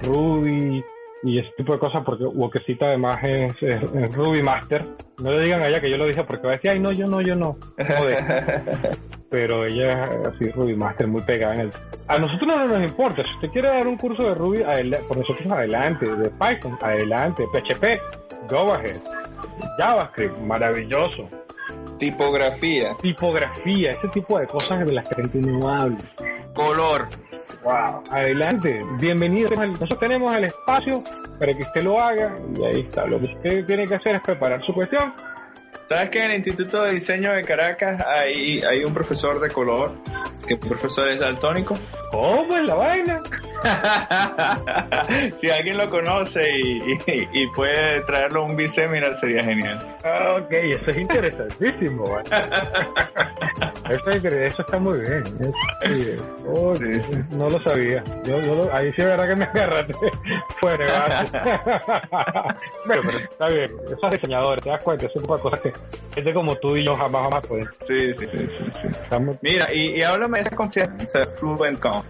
Ruby y ese tipo de cosas, porque Wokecita además es, es- es Ruby Master. No le digan a ella que yo lo dije porque va a decir, ay, no, yo no, yo no. Joder. [laughs] Pero ella es así, Ruby Master, muy pegada en el... A nosotros no nos importa. Si usted quiere dar un curso de Ruby, por nosotros adelante. De Python, adelante. PHP, go ahead. JavaScript, maravilloso
Tipografía,
tipografía, ese tipo de cosas de las que la gente no habla.
color.
Wow. Adelante, bienvenido. Nosotros tenemos el espacio para que usted lo haga y ahí está. Lo que usted tiene que hacer es preparar su cuestión.
¿Sabes que en el Instituto de Diseño de Caracas hay, hay un profesor de color, que el profesor es daltónico?
¿Cómo es la vaina? [laughs]
si alguien lo conoce y, y- y puede traerlo a un biseminar sería genial.
Ah, Ok, eso es interesantísimo. ¿vale? [laughs] Eso, eso está muy bien. eso está muy bien. Oh,
Sí, sí.
No lo sabía. Yo, yo lo- ahí sí es verdad que me agarraste [laughs] fuera. Bueno, pero está bien. Esos diseñadores, te das cuenta, de cosas que gente como tú y yo jamás jamás pueden.
Sí, sí, sí, sí. sí.
Estamos
Mira, y, y háblame de esa conferencia FluentCon.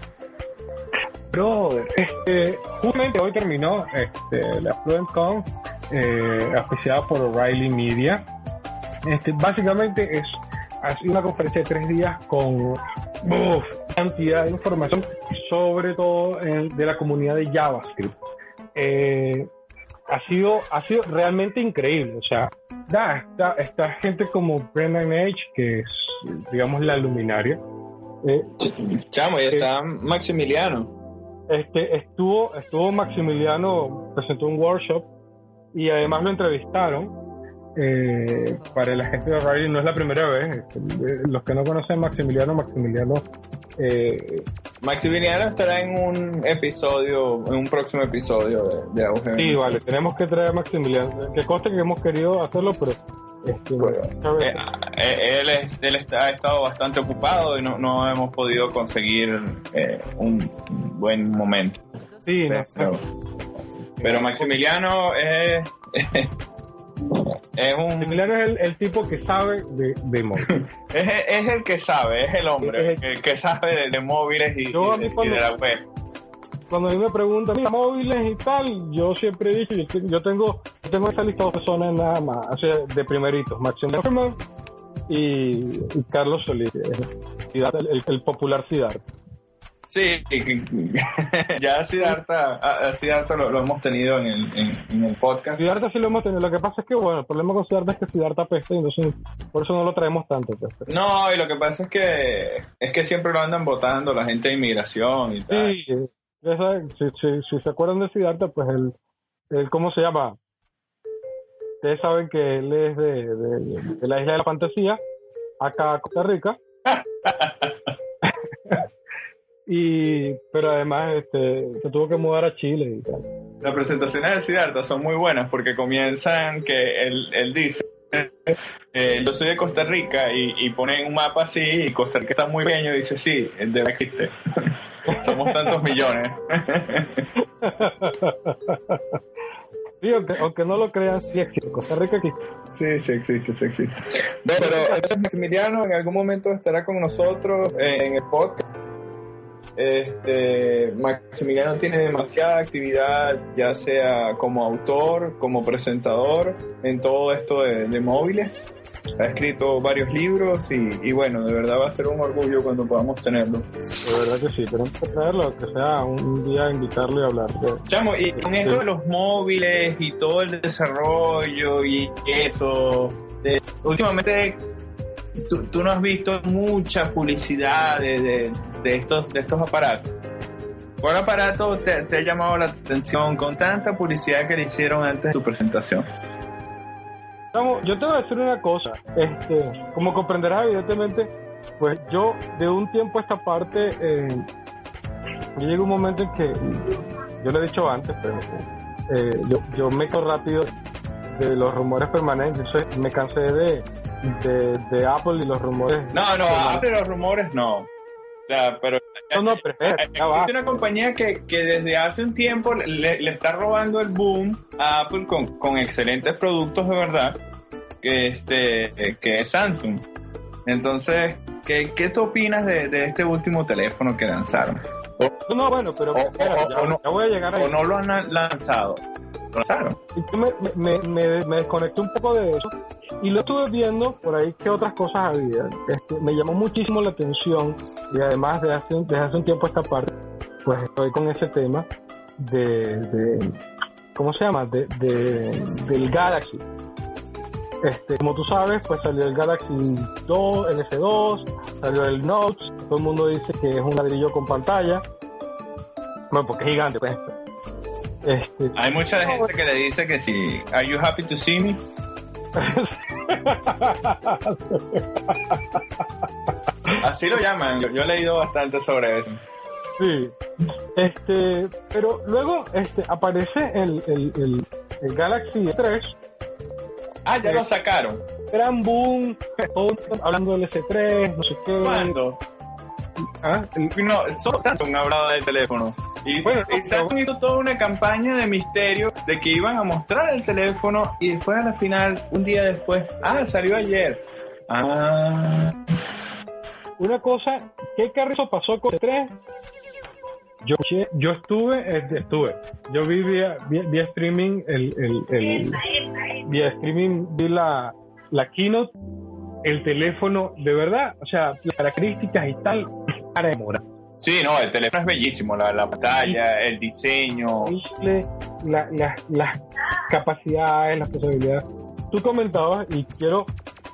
Brother, este, justamente hoy terminó este, la FluentCon, eh, auspiciada por O'Reilly Media. Este, básicamente es ha sido una conferencia de tres días con uf, cantidad de información, sobre todo en- de la comunidad de JavaScript. Eh, ha sido ha sido realmente increíble, o sea, da, está, está gente como Brendan H, que es, digamos, la luminaria. Eh,
Chamo, y está Maximiliano.
este estuvo estuvo Maximiliano presentó un workshop y además lo entrevistaron eh, para la gente de O'Reilly no es la primera vez eh, los que no conocen Maximiliano Maximiliano eh,
Maximiliano estará en un episodio, en un próximo episodio de, de
sí vale tenemos que traer a Maximiliano que conste que hemos querido hacerlo pero este, ¿sabes?
Eh, él, es- él está- ha estado bastante ocupado y no, no hemos podido conseguir un buen momento.
sí no,
Pero, pero Maximiliano es, [laughs] es un
es el, el tipo que sabe de, de móvil [laughs]
es, es el que sabe, es el hombre
Es
el que sabe de, de móviles y,
Yo
y de, y
cuando-
de la web.
cuando a mí me preguntan, mira, móviles y tal, yo siempre he dicho, yo, te- yo tengo yo tengo esa lista de personas nada más, o sea, de primeritos, Maximo Ferman y, y Carlos Solís, eh, Siddhartha, el, el popular Siddhartha.
Sí, [laughs] ya Siddhartha, a- a Siddhartha lo, lo hemos tenido en el, en, en el podcast.
Siddhartha sí lo hemos tenido, lo que pasa es que, bueno, el problema con Siddhartha es que Siddhartha apesta y entonces por eso no lo traemos tanto. Pues.
No, y lo que pasa es que es que siempre lo andan votando la gente de inmigración y tal.
Sí, saben, si, si, si se acuerdan de Siddhartha, pues el, el, ¿cómo se llama? Ustedes saben que él es de, de, de la isla de la fantasía, acá a Costa Rica. [laughs] y pero además este se tuvo que mudar a Chile y tal.
Las presentaciones de Siddhartha son muy buenas porque comienzan que él, él dice, eh, yo soy de Costa Rica y, y pone un mapa así y Costa Rica está muy pequeño y dice, sí, de verdad existe. [laughs] Somos tantos millones. [laughs]
Sí, aunque, aunque no lo crean, sí existe. Costa Rica existe.
Sí, sí existe, sí existe. No, pero entonces Maximiliano en algún momento estará con nosotros en el podcast. Este, Maximiliano tiene demasiada actividad, ya sea como autor, como presentador, en todo esto de, de móviles. ha escrito varios libros y, y bueno, de verdad va a ser un orgullo cuando podamos tenerlo.
De verdad que sí, tenemos que traerlo, que sea un día invitarlo y hablar.
Chamo, y con esto de los móviles y todo el desarrollo y eso, de- últimamente tú, tú no has visto mucha publicidad de, de- de estos, de estos aparatos. ¿Cuál aparato te, te ha llamado la atención con tanta publicidad que le hicieron antes de su presentación?
Vamos, yo te voy a decir una cosa, este, como comprenderás evidentemente, pues yo de un tiempo a esta parte, eh, yo llegué a un momento en que, yo lo he dicho antes, pero eh, yo, yo me quedo rápido de los rumores permanentes, entonces me cansé de, de, de Apple y los rumores.
No, no, hable de los rumores, no. Sea, pero
No.
Existe una compañía que, que desde hace un tiempo le, le está robando el boom a Apple con, con excelentes productos de verdad, que, este, que es Samsung. Entonces, ¿qué, qué tú opinas de, de este último teléfono que lanzaron?
No, bueno, pero
O-
espera,
o-
ya,
o no-
ya voy a llegar ahí.
o no lo han lanzado?
Y yo me, desconecté un poco de eso y lo estuve viendo por ahí que otras cosas había. Este, me llamó muchísimo la atención y además de hace, desde hace un tiempo esta parte, pues estoy con ese tema de, ¿cómo se llama? De, de- del Galaxy. Este, como tú sabes, pues salió el Galaxy 2, el S2, salió el Note, todo el mundo dice que es un ladrillo con pantalla. Bueno, porque es gigante, pues. Este,
Hay mucha gente que le dice que si, ¿Are you happy to see me? [laughs] Así lo llaman. Yo, yo he leído bastante sobre eso.
Sí, este, pero luego este, aparece el, el, el, el Galaxy 3,
Ah, ya lo sacaron.
gran boom, hablando del S3, no sé qué.
¿Cuándo?
Ah,
No, solo Samsung hablaba del teléfono. Y,
Bueno,
y Samsung hizo toda una campaña de misterio de que iban a mostrar el teléfono y después a la final, un día después, ah, salió ayer. Ah,
Una cosa, ¿qué carrizo pasó con el 3? Yo, yo estuve, estuve, yo vi vía, vía, vía streaming, el, el, el, vía streaming vi la, la keynote, el teléfono, de verdad, o sea, las características y tal, para demorar.
Sí, no, el teléfono es bellísimo, la, la pantalla, el diseño.
la- la- las capacidades, las posibilidades. Tú comentabas, y quiero,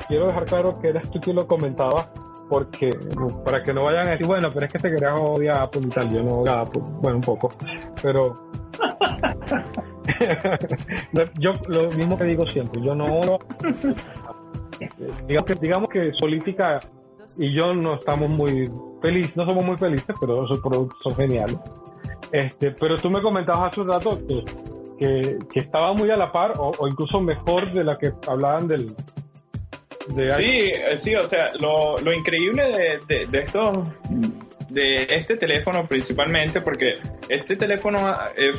quiero dejar claro que eras tú quien lo comentaba, porque para que no vayan a decir, bueno, pero es que te querías odiar a Apple y tal, yo no odio a Apple, bueno, un poco, pero [laughs] yo lo mismo que digo siempre, yo no [laughs] digamos que, digamos que política y yo no estamos muy felices, no somos muy felices, pero esos productos son geniales. Este, pero tú me comentabas hace un rato que, que, que estaba muy a la par o, o incluso mejor de la que hablaban del de
Sí, eh, sí, o sea, lo, lo increíble de, de, de de este teléfono principalmente, porque este teléfono, eh,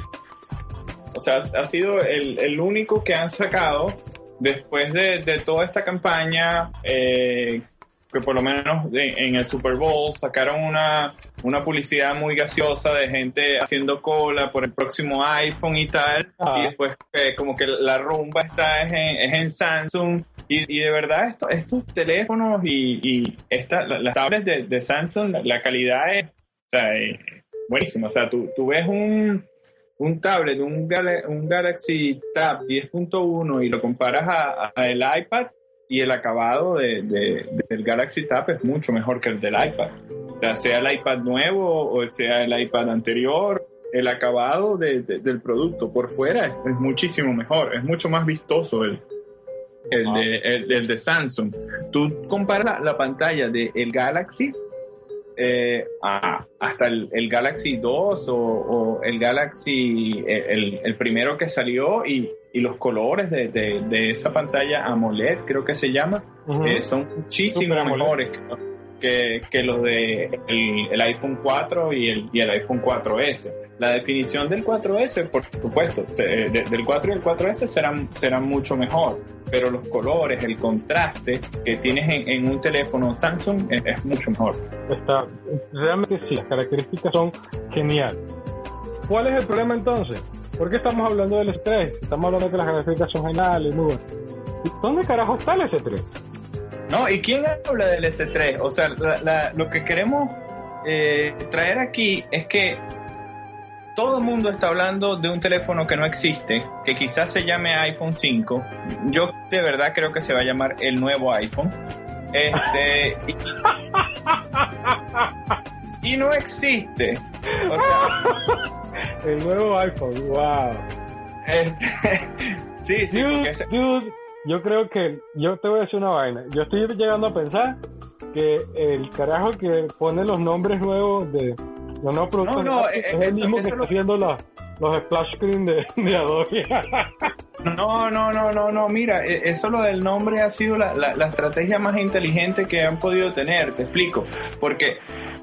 o sea, ha sido el, el único que han sacado después de, de toda esta campaña, eh, que por lo menos en el Super Bowl sacaron una, una publicidad muy gaseosa de gente haciendo cola por el próximo iPhone y tal,
Ah.
y después eh, como que la rumba está es en, es en Samsung, y, y de verdad esto, estos teléfonos y, y esta, la- las tablets de, de Samsung, la, la calidad es o sea, buenísima, o sea, tú, tú ves un, un tablet, un, un Galaxy Tab 10.1 y lo comparas a, a el iPad y el acabado de, de- del Galaxy Tab es mucho mejor que el del iPad. O sea, sea el iPad nuevo o sea el iPad anterior, el acabado de- de- del producto por fuera es, es muchísimo mejor, es mucho más vistoso el, el, de, el, el de Samsung. Tú comparas la, la pantalla del el Galaxy eh, a- hasta el, Galaxy 2 o, o el Galaxy, eh, el, el primero que salió y, y los colores de, de- de esa pantalla AMOLED, creo que se llama, eh, son muchísimo
Super
mejores que, que los de el, el iPhone 4 y el, y el iPhone 4S. La definición del 4S, por supuesto, se- de- del 4 y el 4S serán, serán mucho mejor, pero los colores, el contraste que tienes en, en un teléfono Samsung es, es mucho mejor.
Está, realmente sí, las características son geniales. ¿Cuál es el problema entonces? ¿Por qué estamos hablando del S3? Estamos hablando de que las características son geniales, muy buenas. ¿Y ¿Dónde carajo está el S3?
No, ¿y quién habla del S3? O sea, la- la- lo que queremos eh, traer aquí es que todo el mundo está hablando de un teléfono que no existe, que quizás se llame iPhone 5. Yo de verdad creo que se va a llamar el nuevo iPhone. Este, [laughs] y, no existe. O sea, [laughs]
El nuevo iPhone, wow.
este, [laughs] sí, sí, porque
Dude,
ese-
dude, yo creo que yo te voy a decir una vaina. Yo estoy llegando a pensar que el carajo que pone los nombres nuevos de los nuevos productos
No, no, eh,
es el
eso-
mismo que está haciendo los, los splash screen de, [laughs] de Adobe.
No, no, no, no, no, mira, e- eso lo del nombre ha sido la, la- la estrategia más inteligente que han podido tener, te explico, porque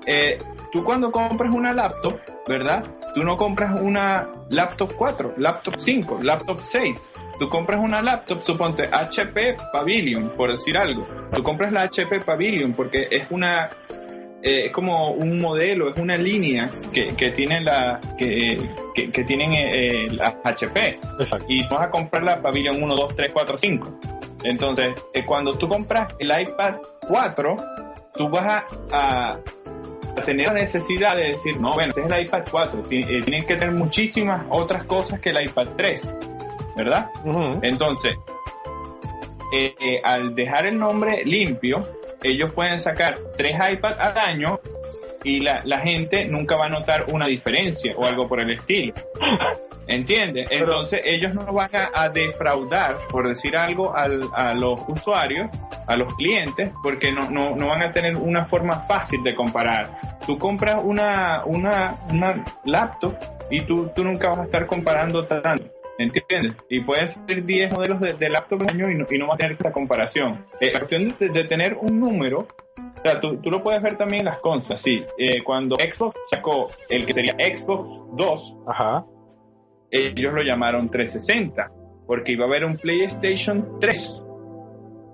eh, tú cuando compras una laptop, ¿verdad? Tú no compras una laptop 4, laptop 5, laptop 6, tú compras una laptop, suponte HP Pavilion, por decir algo, tú compras la HP Pavilion porque es una... eh, es como un modelo, es una línea que, que tiene la que, que, que tienen eh, eh, las HP
Exacto.
y vas a comprar la Pavilion 1, 2, 3, 4, 5. Entonces, eh, cuando tú compras el iPad 4, tú vas a- a tener la necesidad de decir, no, bueno, este es el iPad 4, ti- eh, tienen que tener muchísimas otras cosas que el iPad 3, ¿verdad? Entonces, eh, eh, al dejar el nombre limpio, ellos pueden sacar tres iPads al año y la, la gente nunca va a notar una diferencia o algo por el estilo. ¿Entiendes?
Pero-
Entonces ellos no van a, a defraudar, por decir algo, al- a los usuarios, a los clientes, porque no, no, no van a tener una forma fácil de comparar. Tú compras una, una, una laptop y tú, tú nunca vas a estar comparando tanto. ¿Entiendes? Y pueden ser 10 modelos de, de laptop al año y no, y no va a tener esta comparación. Eh, la cuestión de, de tener un número, o sea, tú, tú lo puedes ver también en las cosas, sí. Eh, cuando Xbox sacó el que sería Xbox 2,
Ajá.
Ellos lo llamaron 360, porque iba a haber un PlayStation 3,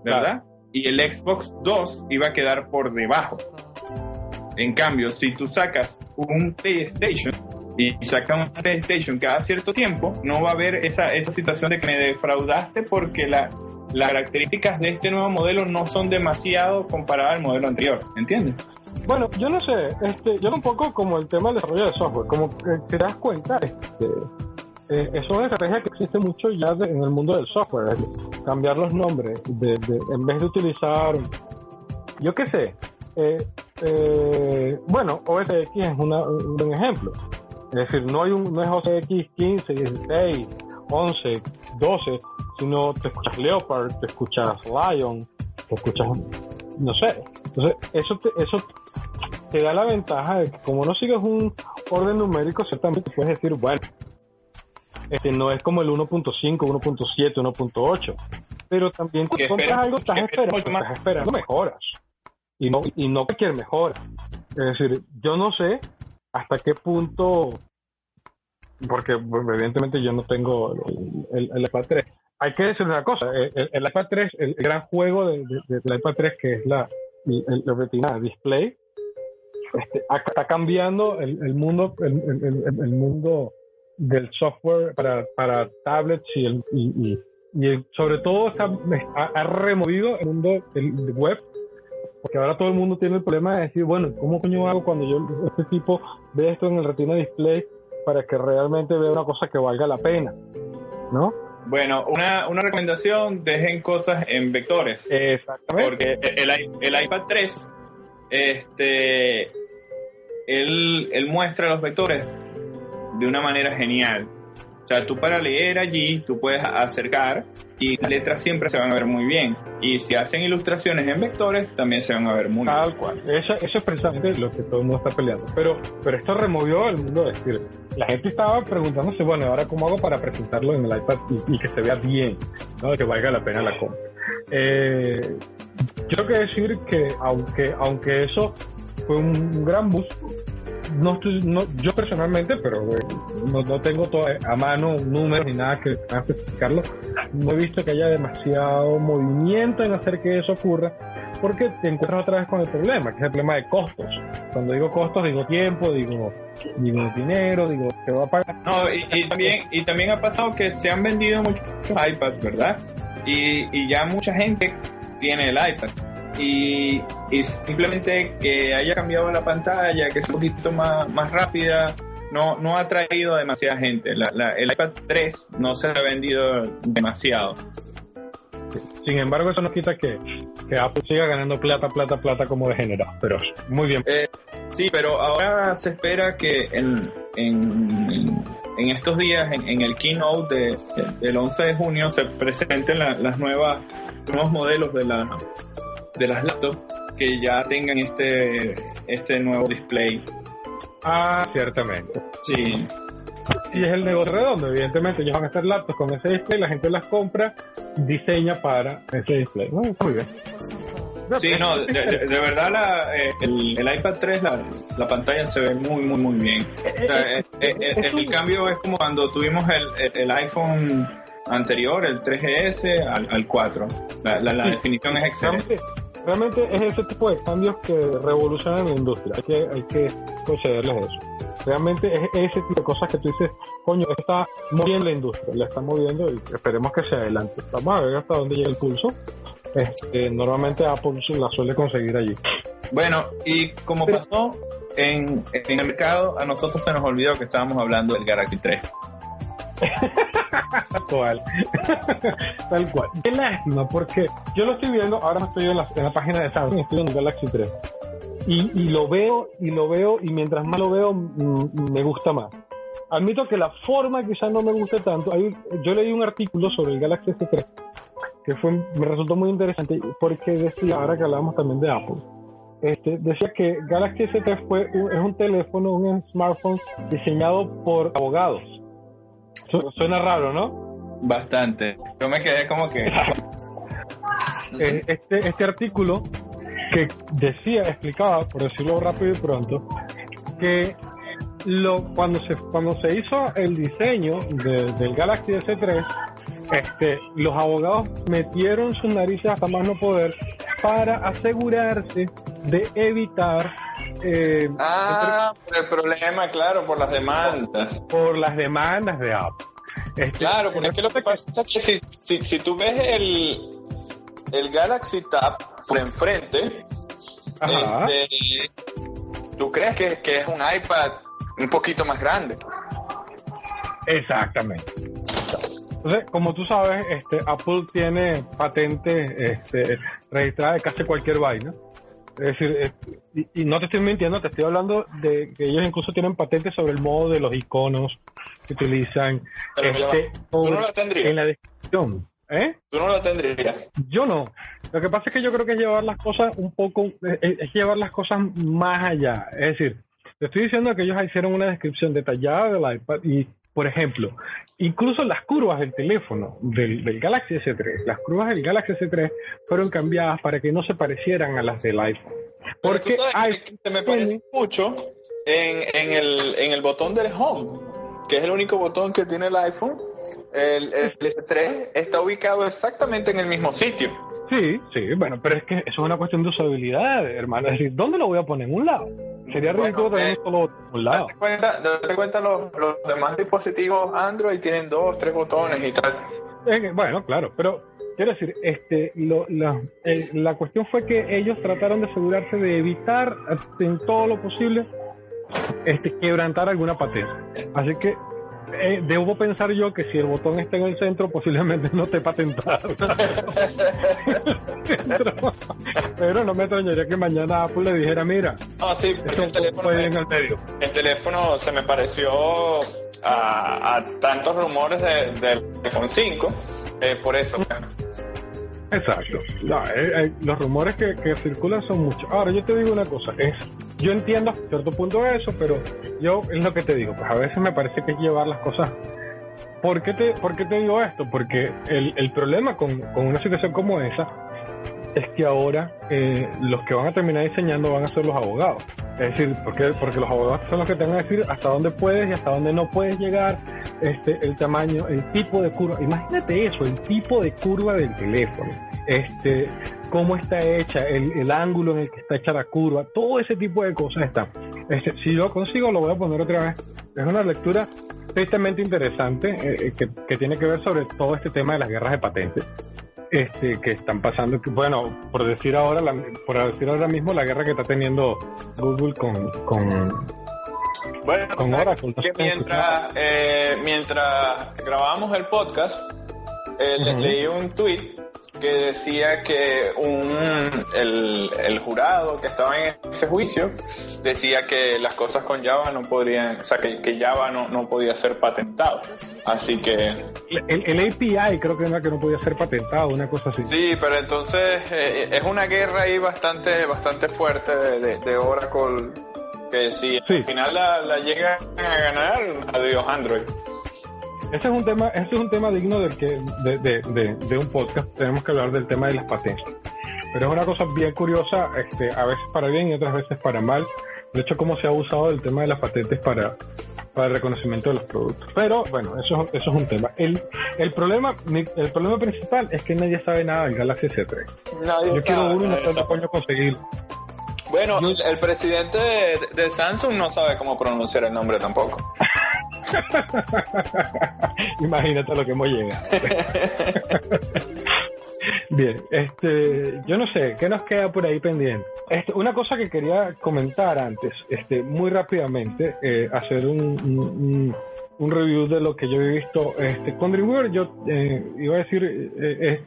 ¿verdad? Y el Xbox 2 iba a quedar por debajo. En cambio, si tú sacas un PlayStation y sacas un PlayStation cada cierto tiempo, no va a haber esa, esa situación de que me defraudaste porque la, las características de este nuevo modelo no son demasiado comparadas al modelo anterior, ¿entiendes?
Bueno, yo no sé, este, yo un poco como el tema del desarrollo de software, como que te das cuenta, este, eh, eso es una estrategia que existe mucho ya de- en el mundo del software, cambiar los nombres, de- en vez de utilizar, yo qué sé, eh, eh, bueno, OS X es una- un buen ejemplo, es decir, no hay un, no es OS X 15, 16, 11, 12, sino te escuchas Leopard, te escuchas Lion, te escuchas, no sé, entonces eso te, eso te da la ventaja de que como no sigues un orden numérico, ciertamente puedes decir, bueno, este no es como el 1.5, 1.7, 1.8, pero también cuando compras algo estás esperando, estás esperando mejoras y no y no cualquier mejora. Es decir, yo no sé hasta qué punto, porque bueno, evidentemente yo no tengo el, el- el iPad 3. Hay que decir una cosa, el, el- iPad 3, el, gran juego de, de- de- del iPad 3 que es la, el Retina Display, este, está cambiando el, mundo el, el- el- el mundo del software para, para tablets y, el, y, y- y sobre todo está, ha, removido el mundo del web porque ahora todo el mundo tiene el problema de decir, bueno, ¿cómo coño hago cuando yo este tipo ve esto en el Retina Display para que realmente vea una cosa que valga la pena? ¿No?
Bueno, una, una recomendación, dejen cosas en vectores.
Exactamente.
Porque el, el iPad 3, este, él, él muestra los vectores de una manera genial. O sea, tú para leer allí, tú puedes acercar y las letras siempre se van a ver muy bien. Y si hacen ilustraciones en vectores, también se van a ver muy bien.
Tal cual. Eso, eso es precisamente lo que todo el mundo está peleando. Pero, pero esto removió el mundo de decir, la gente estaba preguntándose, bueno, ahora cómo hago para presentarlo en el iPad y, y que se vea bien, ¿no? que valga la pena la compra. Eh, quiero que decir que aunque, aunque eso fue un gran boost, no, estoy- no- yo personalmente, pero eh, no, no tengo a mano números ni nada que pueda especificarlo, no he visto que haya demasiado movimiento en hacer que eso ocurra, porque te encuentras otra vez con el problema, que es el problema de costos. Cuando digo costos, digo tiempo, digo, digo dinero, digo que va a pagar.
No, y, también, y también ha pasado que se han vendido muchos iPads, ¿verdad? Y, y ya mucha gente tiene el iPad. Y, y simplemente que haya cambiado la pantalla, que sea un poquito más, más rápida, no, no ha traído a demasiada gente. La- la- el iPad 3 no se ha vendido demasiado.
Sin embargo, eso no quita que, que Apple siga ganando plata, plata, plata como degenerado. Pero muy bien.
Eh, sí, pero ahora se espera que en, en, en estos días, en, en el keynote de- de- del 11 de junio, se presenten la- las nuevas nuevos modelos de, la, de las laptops que ya tengan este, este nuevo display.
Ah, ciertamente.
Sí,
Si es el negocio redondo, evidentemente ellos van a hacer laptops con ese display, la gente las compra, diseña para ese display. No, está muy bien.
sí, no, de, de- de verdad la, eh, el, el iPad 3, la, la pantalla se ve muy, muy, muy bien. O sea, eh, eh, eh, el, cambio es como cuando tuvimos el, el- el iPhone anterior, el 3GS, al, al 4. La, la, definición es excelente.
Realmente, es ese tipo de cambios que revolucionan la industria. Hay que, hay que concederles eso. Realmente es ese tipo de cosas que tú dices, coño, está moviendo la industria, la está moviendo y esperemos que se adelante. Vamos a ver hasta dónde llega el pulso. Este, normalmente Apple la suele conseguir allí.
Bueno, y como pasó en, en el mercado, a nosotros se nos olvidó que estábamos hablando del Galaxy 3.
Actual. [laughs] Tal cual. Qué lástima, porque yo lo estoy viendo, ahora me estoy en la, en la página de Samsung, estoy en Galaxy 3. Y, y lo veo, y lo veo, y mientras más lo veo, mm, me gusta más. Admito que la forma quizá no me guste tanto. Hay- yo leí un artículo sobre el Galaxy S3 que fue, me resultó muy interesante porque decía, ahora que hablábamos también de Apple, este, decía que Galaxy S3 fue un- es un teléfono, un smartphone diseñado por abogados. Su- Suena raro, ¿no?
Bastante. Yo me quedé como que... [laughs]
Eh, este, este artículo que decía, explicaba, por decirlo rápido y pronto, que lo, cuando, se, cuando se hizo el diseño de- del Galaxy S3, este, los abogados metieron sus narices hasta más no poder para asegurarse de evitar eh,
Ah, el problema, claro, por las demandas.
por las demandas de Apple. Este,
Claro, porque es que lo que pasa es que si, si, si tú ves el, el Galaxy Tab por enfrente, este, tú crees que, que es un iPad un poquito más grande.
Exactamente. Entonces, como tú sabes, este, Apple tiene patentes este, registradas de casi cualquier vaina. Es decir, eh, y, y no te estoy mintiendo, te estoy hablando de que ellos incluso tienen patentes sobre el modo de los iconos que utilizan.
Pero
este,
Tú no la tendrías.
en la descripción. ¿Eh?
Tú no lo tendrías.
Yo no. Lo que pasa es que yo creo que es llevar las cosas un poco, es, es llevar las cosas más allá. Es decir, te estoy diciendo que ellos hicieron una descripción detallada del iPad y, por ejemplo, incluso las curvas del teléfono del, del Galaxy S3, las curvas del Galaxy S3 fueron cambiadas para que no se parecieran a las del iPhone. Porque iPhone
se me parece mucho en, en, el, en el botón del home, que es el único botón que tiene el iPhone. El, el S3 está ubicado exactamente en el mismo sitio.
Sí, sí, bueno, pero es que eso es una cuestión de usabilidad, hermano. Es decir, ¿dónde lo voy a poner? En un lado. Sería
Bueno,
ridículo tener
eh,
un solo un lado.
Date cuenta, date cuenta los, los demás dispositivos Android tienen dos, tres botones y tal.
Eh, bueno, claro, pero quiero decir, este, lo- la, eh, la cuestión fue que ellos trataron de asegurarse de evitar en todo lo posible este, quebrantar alguna patente. Así que eh, debo pensar yo que si el botón está en el centro, posiblemente no esté patentado. [laughs] pero no me extrañaría que mañana Apple le dijera, mira,
No, sí, porque el teléfono,
puede ir en el medio.
el teléfono se me pareció a, a tantos rumores de- del iPhone 5, eh, por eso.
Exacto. No, eh, eh, los rumores que, que circulan son muchos. Ahora, yo te digo una cosa. Es, yo entiendo hasta cierto punto eso, pero yo es lo que te digo. Pues a veces me parece que es llevar las cosas. ¿Por qué te, por qué te digo esto? Porque el, el problema con, con una situación como esa es que ahora eh, los que van a terminar diseñando van a ser los abogados. Es decir, porque, porque los abogados son los que te van a decir hasta dónde puedes y hasta dónde no puedes llegar, este, el tamaño, el tipo de curva. Imagínate eso, el tipo de curva del teléfono, este, cómo está hecha, el, el ángulo en el que está hecha la curva, todo ese tipo de cosas están. Este, si lo consigo, lo voy a poner otra vez. Es una lectura tristemente interesante eh, eh, que, que tiene que ver sobre todo este tema de las guerras de patentes. este, que están pasando, bueno, por decir ahora, la- por decir ahora mismo la guerra que está teniendo Google con, con
Bueno,
Con
¿sabes
Oracle,
que mientras, eh, mientras grabábamos el podcast, eh, le-
Ujú.
leí un tweet que decía que un, el, el jurado que estaba en ese juicio decía que las cosas con Java no podrían, o sea, que, que Java no, no podía ser patentado. Así que
el, el API creo que era que no podía ser patentado, una cosa así.
sí, pero entonces eh, es una guerra ahí bastante, bastante fuerte de, de- de Oracle que si
Sí.
al final la, la llegan a ganar, adiós Android.
Ese es un tema, ese es un tema digno del que, de, de, de, de un podcast. Tenemos que hablar del tema de las patentes. Pero es una cosa bien curiosa, este, a veces para bien y otras veces para mal. De hecho, cómo se ha usado el tema de las patentes para, para el reconocimiento de los productos. Pero bueno, eso, eso es un tema. El, el problema, el problema principal es que nadie sabe nada del Galaxy S3.
Nadie
Yo quiero uno y no sé coño conseguirlo.
Bueno,
Yo-
el, presidente de, de Samsung no sabe cómo pronunciar el nombre tampoco. [laughs]
Imagínate lo que hemos llegado. [laughs] Bien, este, yo no sé, ¿qué nos queda por ahí pendiente? Este, una cosa que quería comentar antes, este, muy rápidamente, eh, hacer un, un, review de lo que yo he visto. Este, con yo eh, iba a decir, eh, he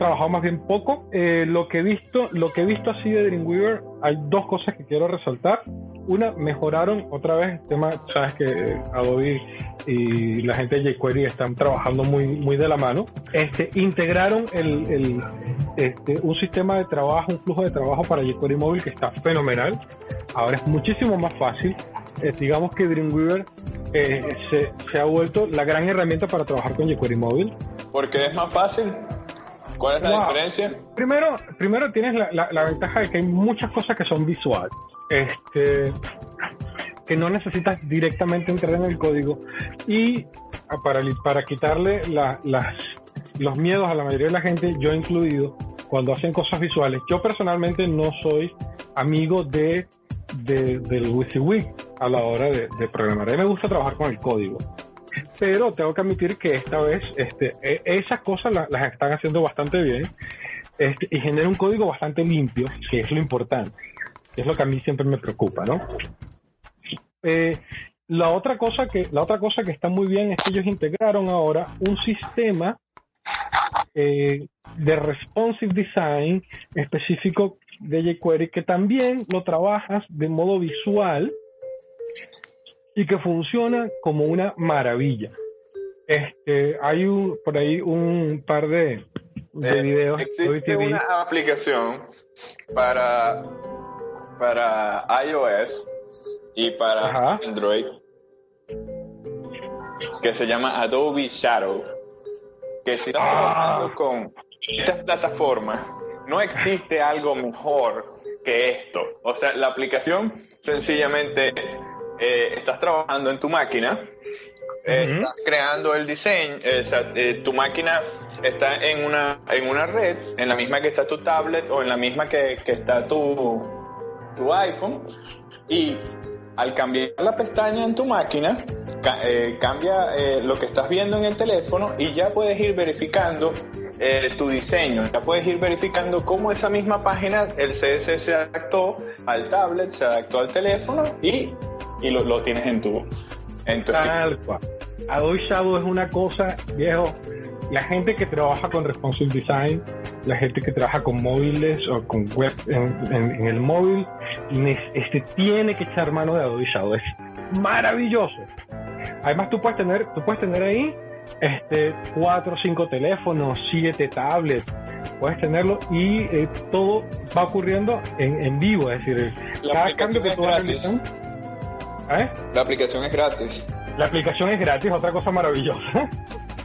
trabajado más bien poco. Eh, lo que he visto, lo que he visto así de Dreamweaver, hay dos cosas que quiero resaltar. Una, mejoraron otra vez el tema, sabes que eh, Adobe y la gente de jQuery están trabajando muy, muy de la mano. Este, integraron el, este, un sistema de trabajo, un flujo de trabajo para jQuery móvil que está fenomenal. Ahora es muchísimo más fácil. Eh, digamos que Dreamweaver se, se ha vuelto la gran herramienta para trabajar con jQuery móvil.
Porque es más fácil. ¿Cuál es la
Wow.
diferencia?
Primero, primero tienes la, la- la ventaja de que hay muchas cosas que son visuales, este, que no necesitas directamente entrar en el código y ah, para, para quitarle la- las, los miedos a la mayoría de la gente, yo incluido, cuando hacen cosas visuales. Yo personalmente no soy amigo de, de- del WYSIWYG a la hora de, de programar. A mí me gusta trabajar con el código pero tengo que admitir que esta vez este, e- esas cosas la- las están haciendo bastante bien este, y genera un código bastante limpio, que es lo importante, es lo que a mí siempre me preocupa, ¿no? Eh, la otra cosa que la otra cosa que está muy bien es que ellos integraron ahora un sistema eh, de responsive design específico de jQuery que también lo trabajas de modo visual y que funciona como una maravilla. Este, hay un, por ahí un par de, de
Eh,
videos.
Existe una aplicación para, para iOS y para
Ajá.
Android que se llama Adobe Shadow. Que si estás
Ah.
trabajando con estas plataformas, no existe algo mejor que esto. O sea, la aplicación sencillamente eh, estás trabajando en tu máquina, eh, estás creando el diseño, eh, o sea, tu máquina está en una, en una red, en la misma que está tu tablet o en la misma que, que está tu, tu iPhone, y al cambiar la pestaña en tu máquina, ca- cambia lo que estás viendo en el teléfono y ya puedes ir verificando eh, tu diseño, ya puedes ir verificando cómo esa misma página, el CSS se adaptó al tablet, se adaptó al teléfono y, y lo, lo tienes en tu, en tu
Tal cual. Adobe Shadow es una cosa, viejo. La gente que trabaja con responsive design, la gente que trabaja con móviles o con web en, en- en el móvil, este, tiene que echar mano de Adobe Shadow. Es maravilloso. Además, tú puedes tener, tú puedes tener ahí este, cuatro o cinco teléfonos, siete tablets. Puedes tenerlo y eh, todo va ocurriendo en, en vivo. Es decir,
La
cada cambio que tú vas realizando. ¿Eh?
La aplicación es gratis.
La aplicación es gratis, otra cosa maravillosa.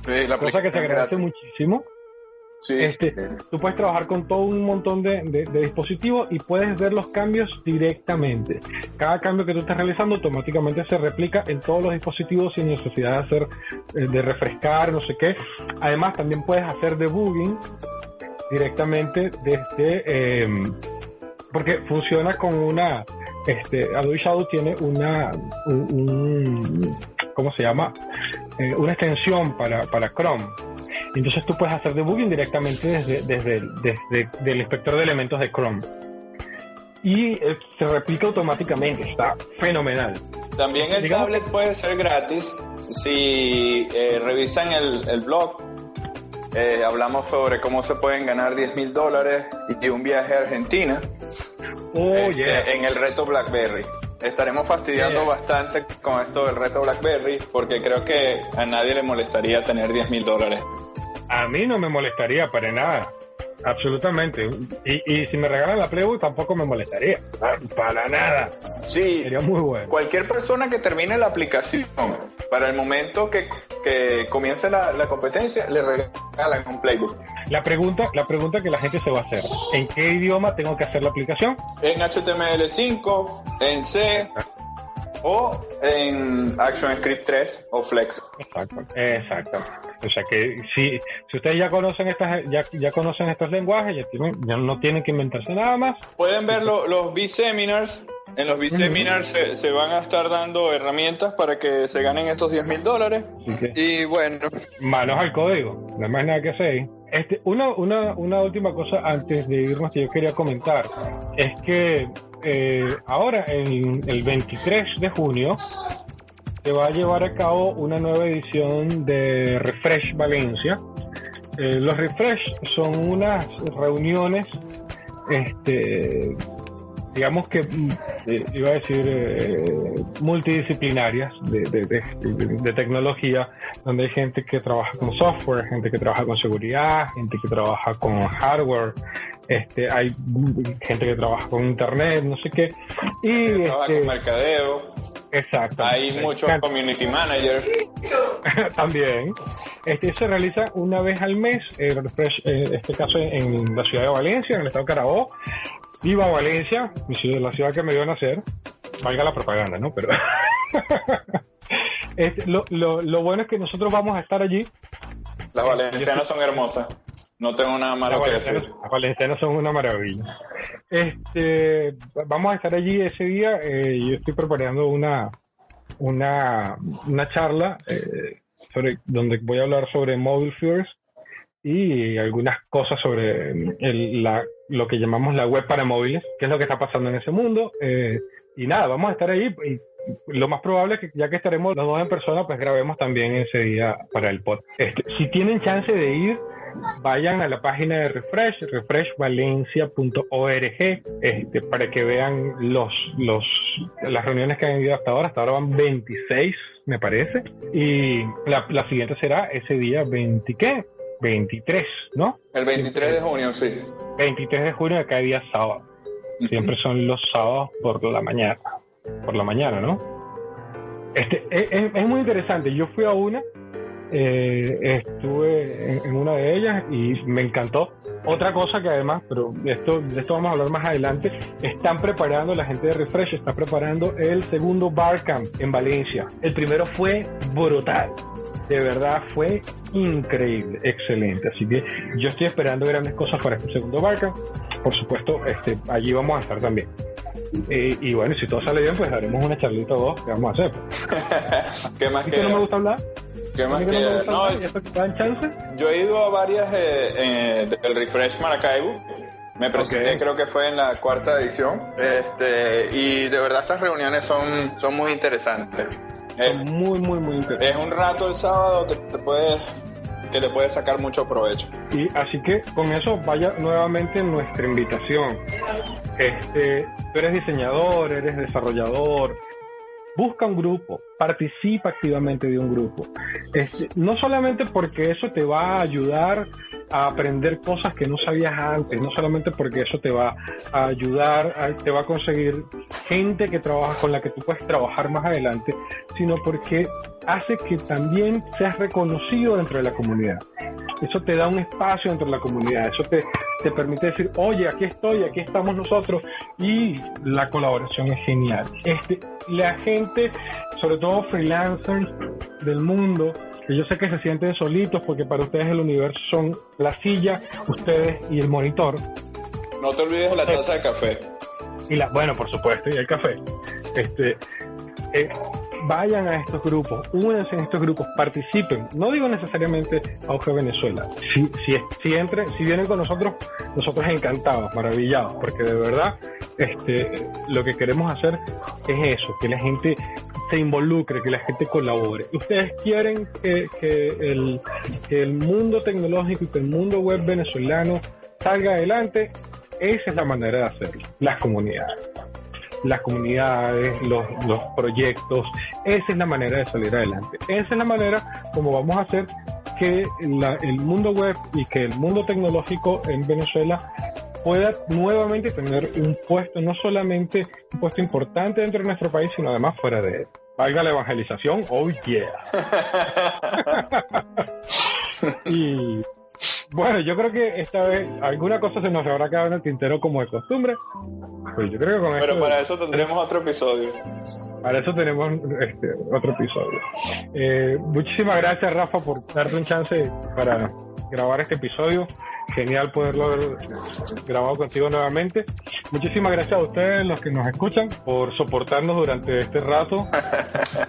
Sí, la
cosa que
es
agradece muchísimo.
Sí,
Este,
sí.
Tú puedes trabajar con todo un montón de, de- de dispositivos y puedes ver los cambios directamente. Cada cambio que tú estás realizando automáticamente se replica en todos los dispositivos sin necesidad de hacer, eh, de refrescar, no sé qué. Además, también puedes hacer debugging directamente desde, eh, porque funciona con una, este, Adobe Shadow tiene una, un, un- ¿cómo se llama? Eh, una extensión para, para Chrome. Entonces tú puedes hacer debugging directamente desde, desde, desde el inspector de elementos de Chrome. Y eh, se replica automáticamente, está fenomenal.
También el
Digamos
tablet puede ser gratis si eh, revisan el, el blog. Eh, hablamos sobre cómo se pueden ganar 10 mil dólares y un viaje a Argentina
Oh,
este,
yeah.
en el reto BlackBerry. Estaremos fastidiando
Yeah.
bastante con esto del reto BlackBerry porque creo que a nadie le molestaría tener 10 mil dólares.
A mí no me molestaría para nada. Absolutamente. Y, y si me regalan la Playboy tampoco me molestaría. Pa- Para nada.
Sí,
Sería muy bueno.
cualquier persona que termine la aplicación, para el momento que, que comience la, la competencia, le regalan un playbook.
La pregunta, la pregunta que la gente se va a hacer, ¿en qué idioma tengo que hacer la aplicación?
En HTML5, en C o en ActionScript 3 o Flex.
Exacto. Exacto. O sea que si, si ustedes ya conocen estas, ya, ya conocen estos lenguajes, ya, tienen, ya no tienen que inventarse nada más.
Pueden ver lo- los B-Seminars. En los B-Seminars se, se van a estar dando herramientas para que se ganen estos 10 mil dólares.
Que
Y bueno,
manos al código, no más nada que hacer. Este, una, una, una última cosa antes de irnos que yo quería comentar es que eh, ahora, en el 23 de junio, se va a llevar a cabo una nueva edición de Refresh Valencia. Eh, los Refresh son unas reuniones, este, digamos que, mm, eh, iba a decir, eh, multidisciplinarias de, de- de- tecnología, donde hay gente que trabaja con software, gente que trabaja con seguridad, gente que trabaja con hardware, este, hay gente que trabaja con internet, no sé qué. Y
trabaja
este,
con mercadeo.
exacto.
Hay muchos community managers. [laughs]
También. Este se realiza una vez al mes, refresh, eh, este caso en, en la ciudad de Valencia, en el estado de Carabobo. Viva Valencia, mi ciudad- la ciudad que me dio nacer. Valga la propaganda, ¿no? Pero [laughs] lo, lo, lo bueno es que nosotros vamos a estar allí.
Las valencianas son hermosas. No tengo nada malo que decir.
las valencianas son una maravilla. Este, vamos a estar allí ese día. eh, yo estoy preparando una, una, una charla eh, sobre, donde voy a hablar sobre mobile first y algunas cosas sobre el- la, lo que llamamos la web para móviles, qué es lo que está pasando en ese mundo. eh, y nada, vamos a estar ahí. Y lo más probable es que ya que estaremos los dos en persona, pues grabemos también ese día para el pod. Este, si tienen chance de ir, vayan a la página de Refresh, refreshvalencia.org, este, para que vean los, los, las reuniones que han ido hasta ahora. Hasta ahora van 26, me parece. Y la, la siguiente será ese día 20, ¿qué? 23, ¿no?
El 23 de junio, sí.
23 de junio de cada día sábado. Siempre son los sábados por la mañana. Por la mañana, ¿no? Este, es, muy interesante. Yo fui a una, eh, estuve en, en una de ellas y me encantó. Otra cosa que además, pero de esto, de esto vamos a hablar más adelante, están preparando, la gente de Refresh está preparando el segundo Barcamp en Valencia. El primero fue brutal. De verdad fue increíble, excelente. Así que yo estoy esperando grandes cosas para este segundo Barcamp. Por supuesto, este, allí vamos a estar también. Eh, y bueno, si todo sale bien, pues haremos una charlita o dos que vamos a hacer. [laughs]
¿Qué más
¿A mí que no me gusta hablar?
qué
¿A
más
que no me
que-
gusta
no,
esto que te dan chance?
Yo he ido a varias eh, eh, del Refresh Maracaibo. Me presenté, creo que fue en la cuarta edición. Este, y de verdad estas reuniones son, son muy interesantes. Es,
Muy, muy, muy interesante.
es un rato el sábado que te puedes, que le puedes sacar mucho provecho.
Y así que con eso vaya nuevamente nuestra invitación. Este, tú eres diseñador, eres desarrollador, busca un grupo, participa activamente de un grupo. No solamente porque eso te va a ayudar a aprender cosas que no sabías antes, no solamente porque eso te va a ayudar, a- te va a conseguir gente que trabaja con la que tú puedes trabajar más adelante, sino porque hace que también seas reconocido dentro de la comunidad. Eso te da un espacio dentro de la comunidad, eso te, te permite decir, oye, aquí estoy, aquí estamos nosotros, y la colaboración es genial. Este, la gente, sobre todo freelancers del mundo, que yo sé que se sienten solitos porque para ustedes el universo son la silla, ustedes y el monitor,
No te olvides de la taza de café.
y la, bueno, por supuesto, y el café. Este, eh, vayan a estos grupos, únanse en estos grupos, participen. No digo necesariamente Auge Venezuela. Si, si, si, entren, si vienen con nosotros, nosotros encantados, maravillados, porque de verdad este, lo que queremos hacer es eso, que la gente se involucre, que la gente colabore. Ustedes quieren que, que, el, que el mundo tecnológico y que el mundo web venezolano salga adelante, esa es la manera de hacerlo, las comunidades las comunidades, los, los proyectos. Esa es la manera de salir adelante. Esa es la manera como vamos a hacer que la- el mundo web y que el mundo tecnológico en Venezuela pueda nuevamente tener un puesto, no solamente un puesto importante dentro de nuestro país, sino además fuera de él. Valga la evangelización, oh yeah. [laughs] [laughs] y bueno, yo creo que esta vez alguna cosa se nos habrá quedado en el tintero como de costumbre. Pues yo creo que con
Pero
esto-
para eso tendremos otro episodio.
Para eso tenemos este, otro episodio. Eh, muchísimas gracias, Rafa, por darte un chance para grabar este episodio. Genial poderlo haber grabado contigo nuevamente. Muchísimas gracias a ustedes, los que nos escuchan, por soportarnos durante este rato. [laughs]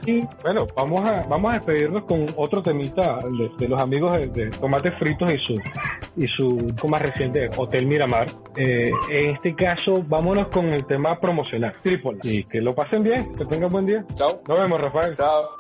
Y bueno, vamos a, vamos a despedirnos con otro temita de, de los amigos de, de Tomates Fritos y su, y su más reciente, Hotel Miramar. Eh, en este caso, vámonos con el tema promocional, Trípoli. Y que lo pasen bien, que tengan buen día.
Chao.
Nos vemos, Rafael.
Chao.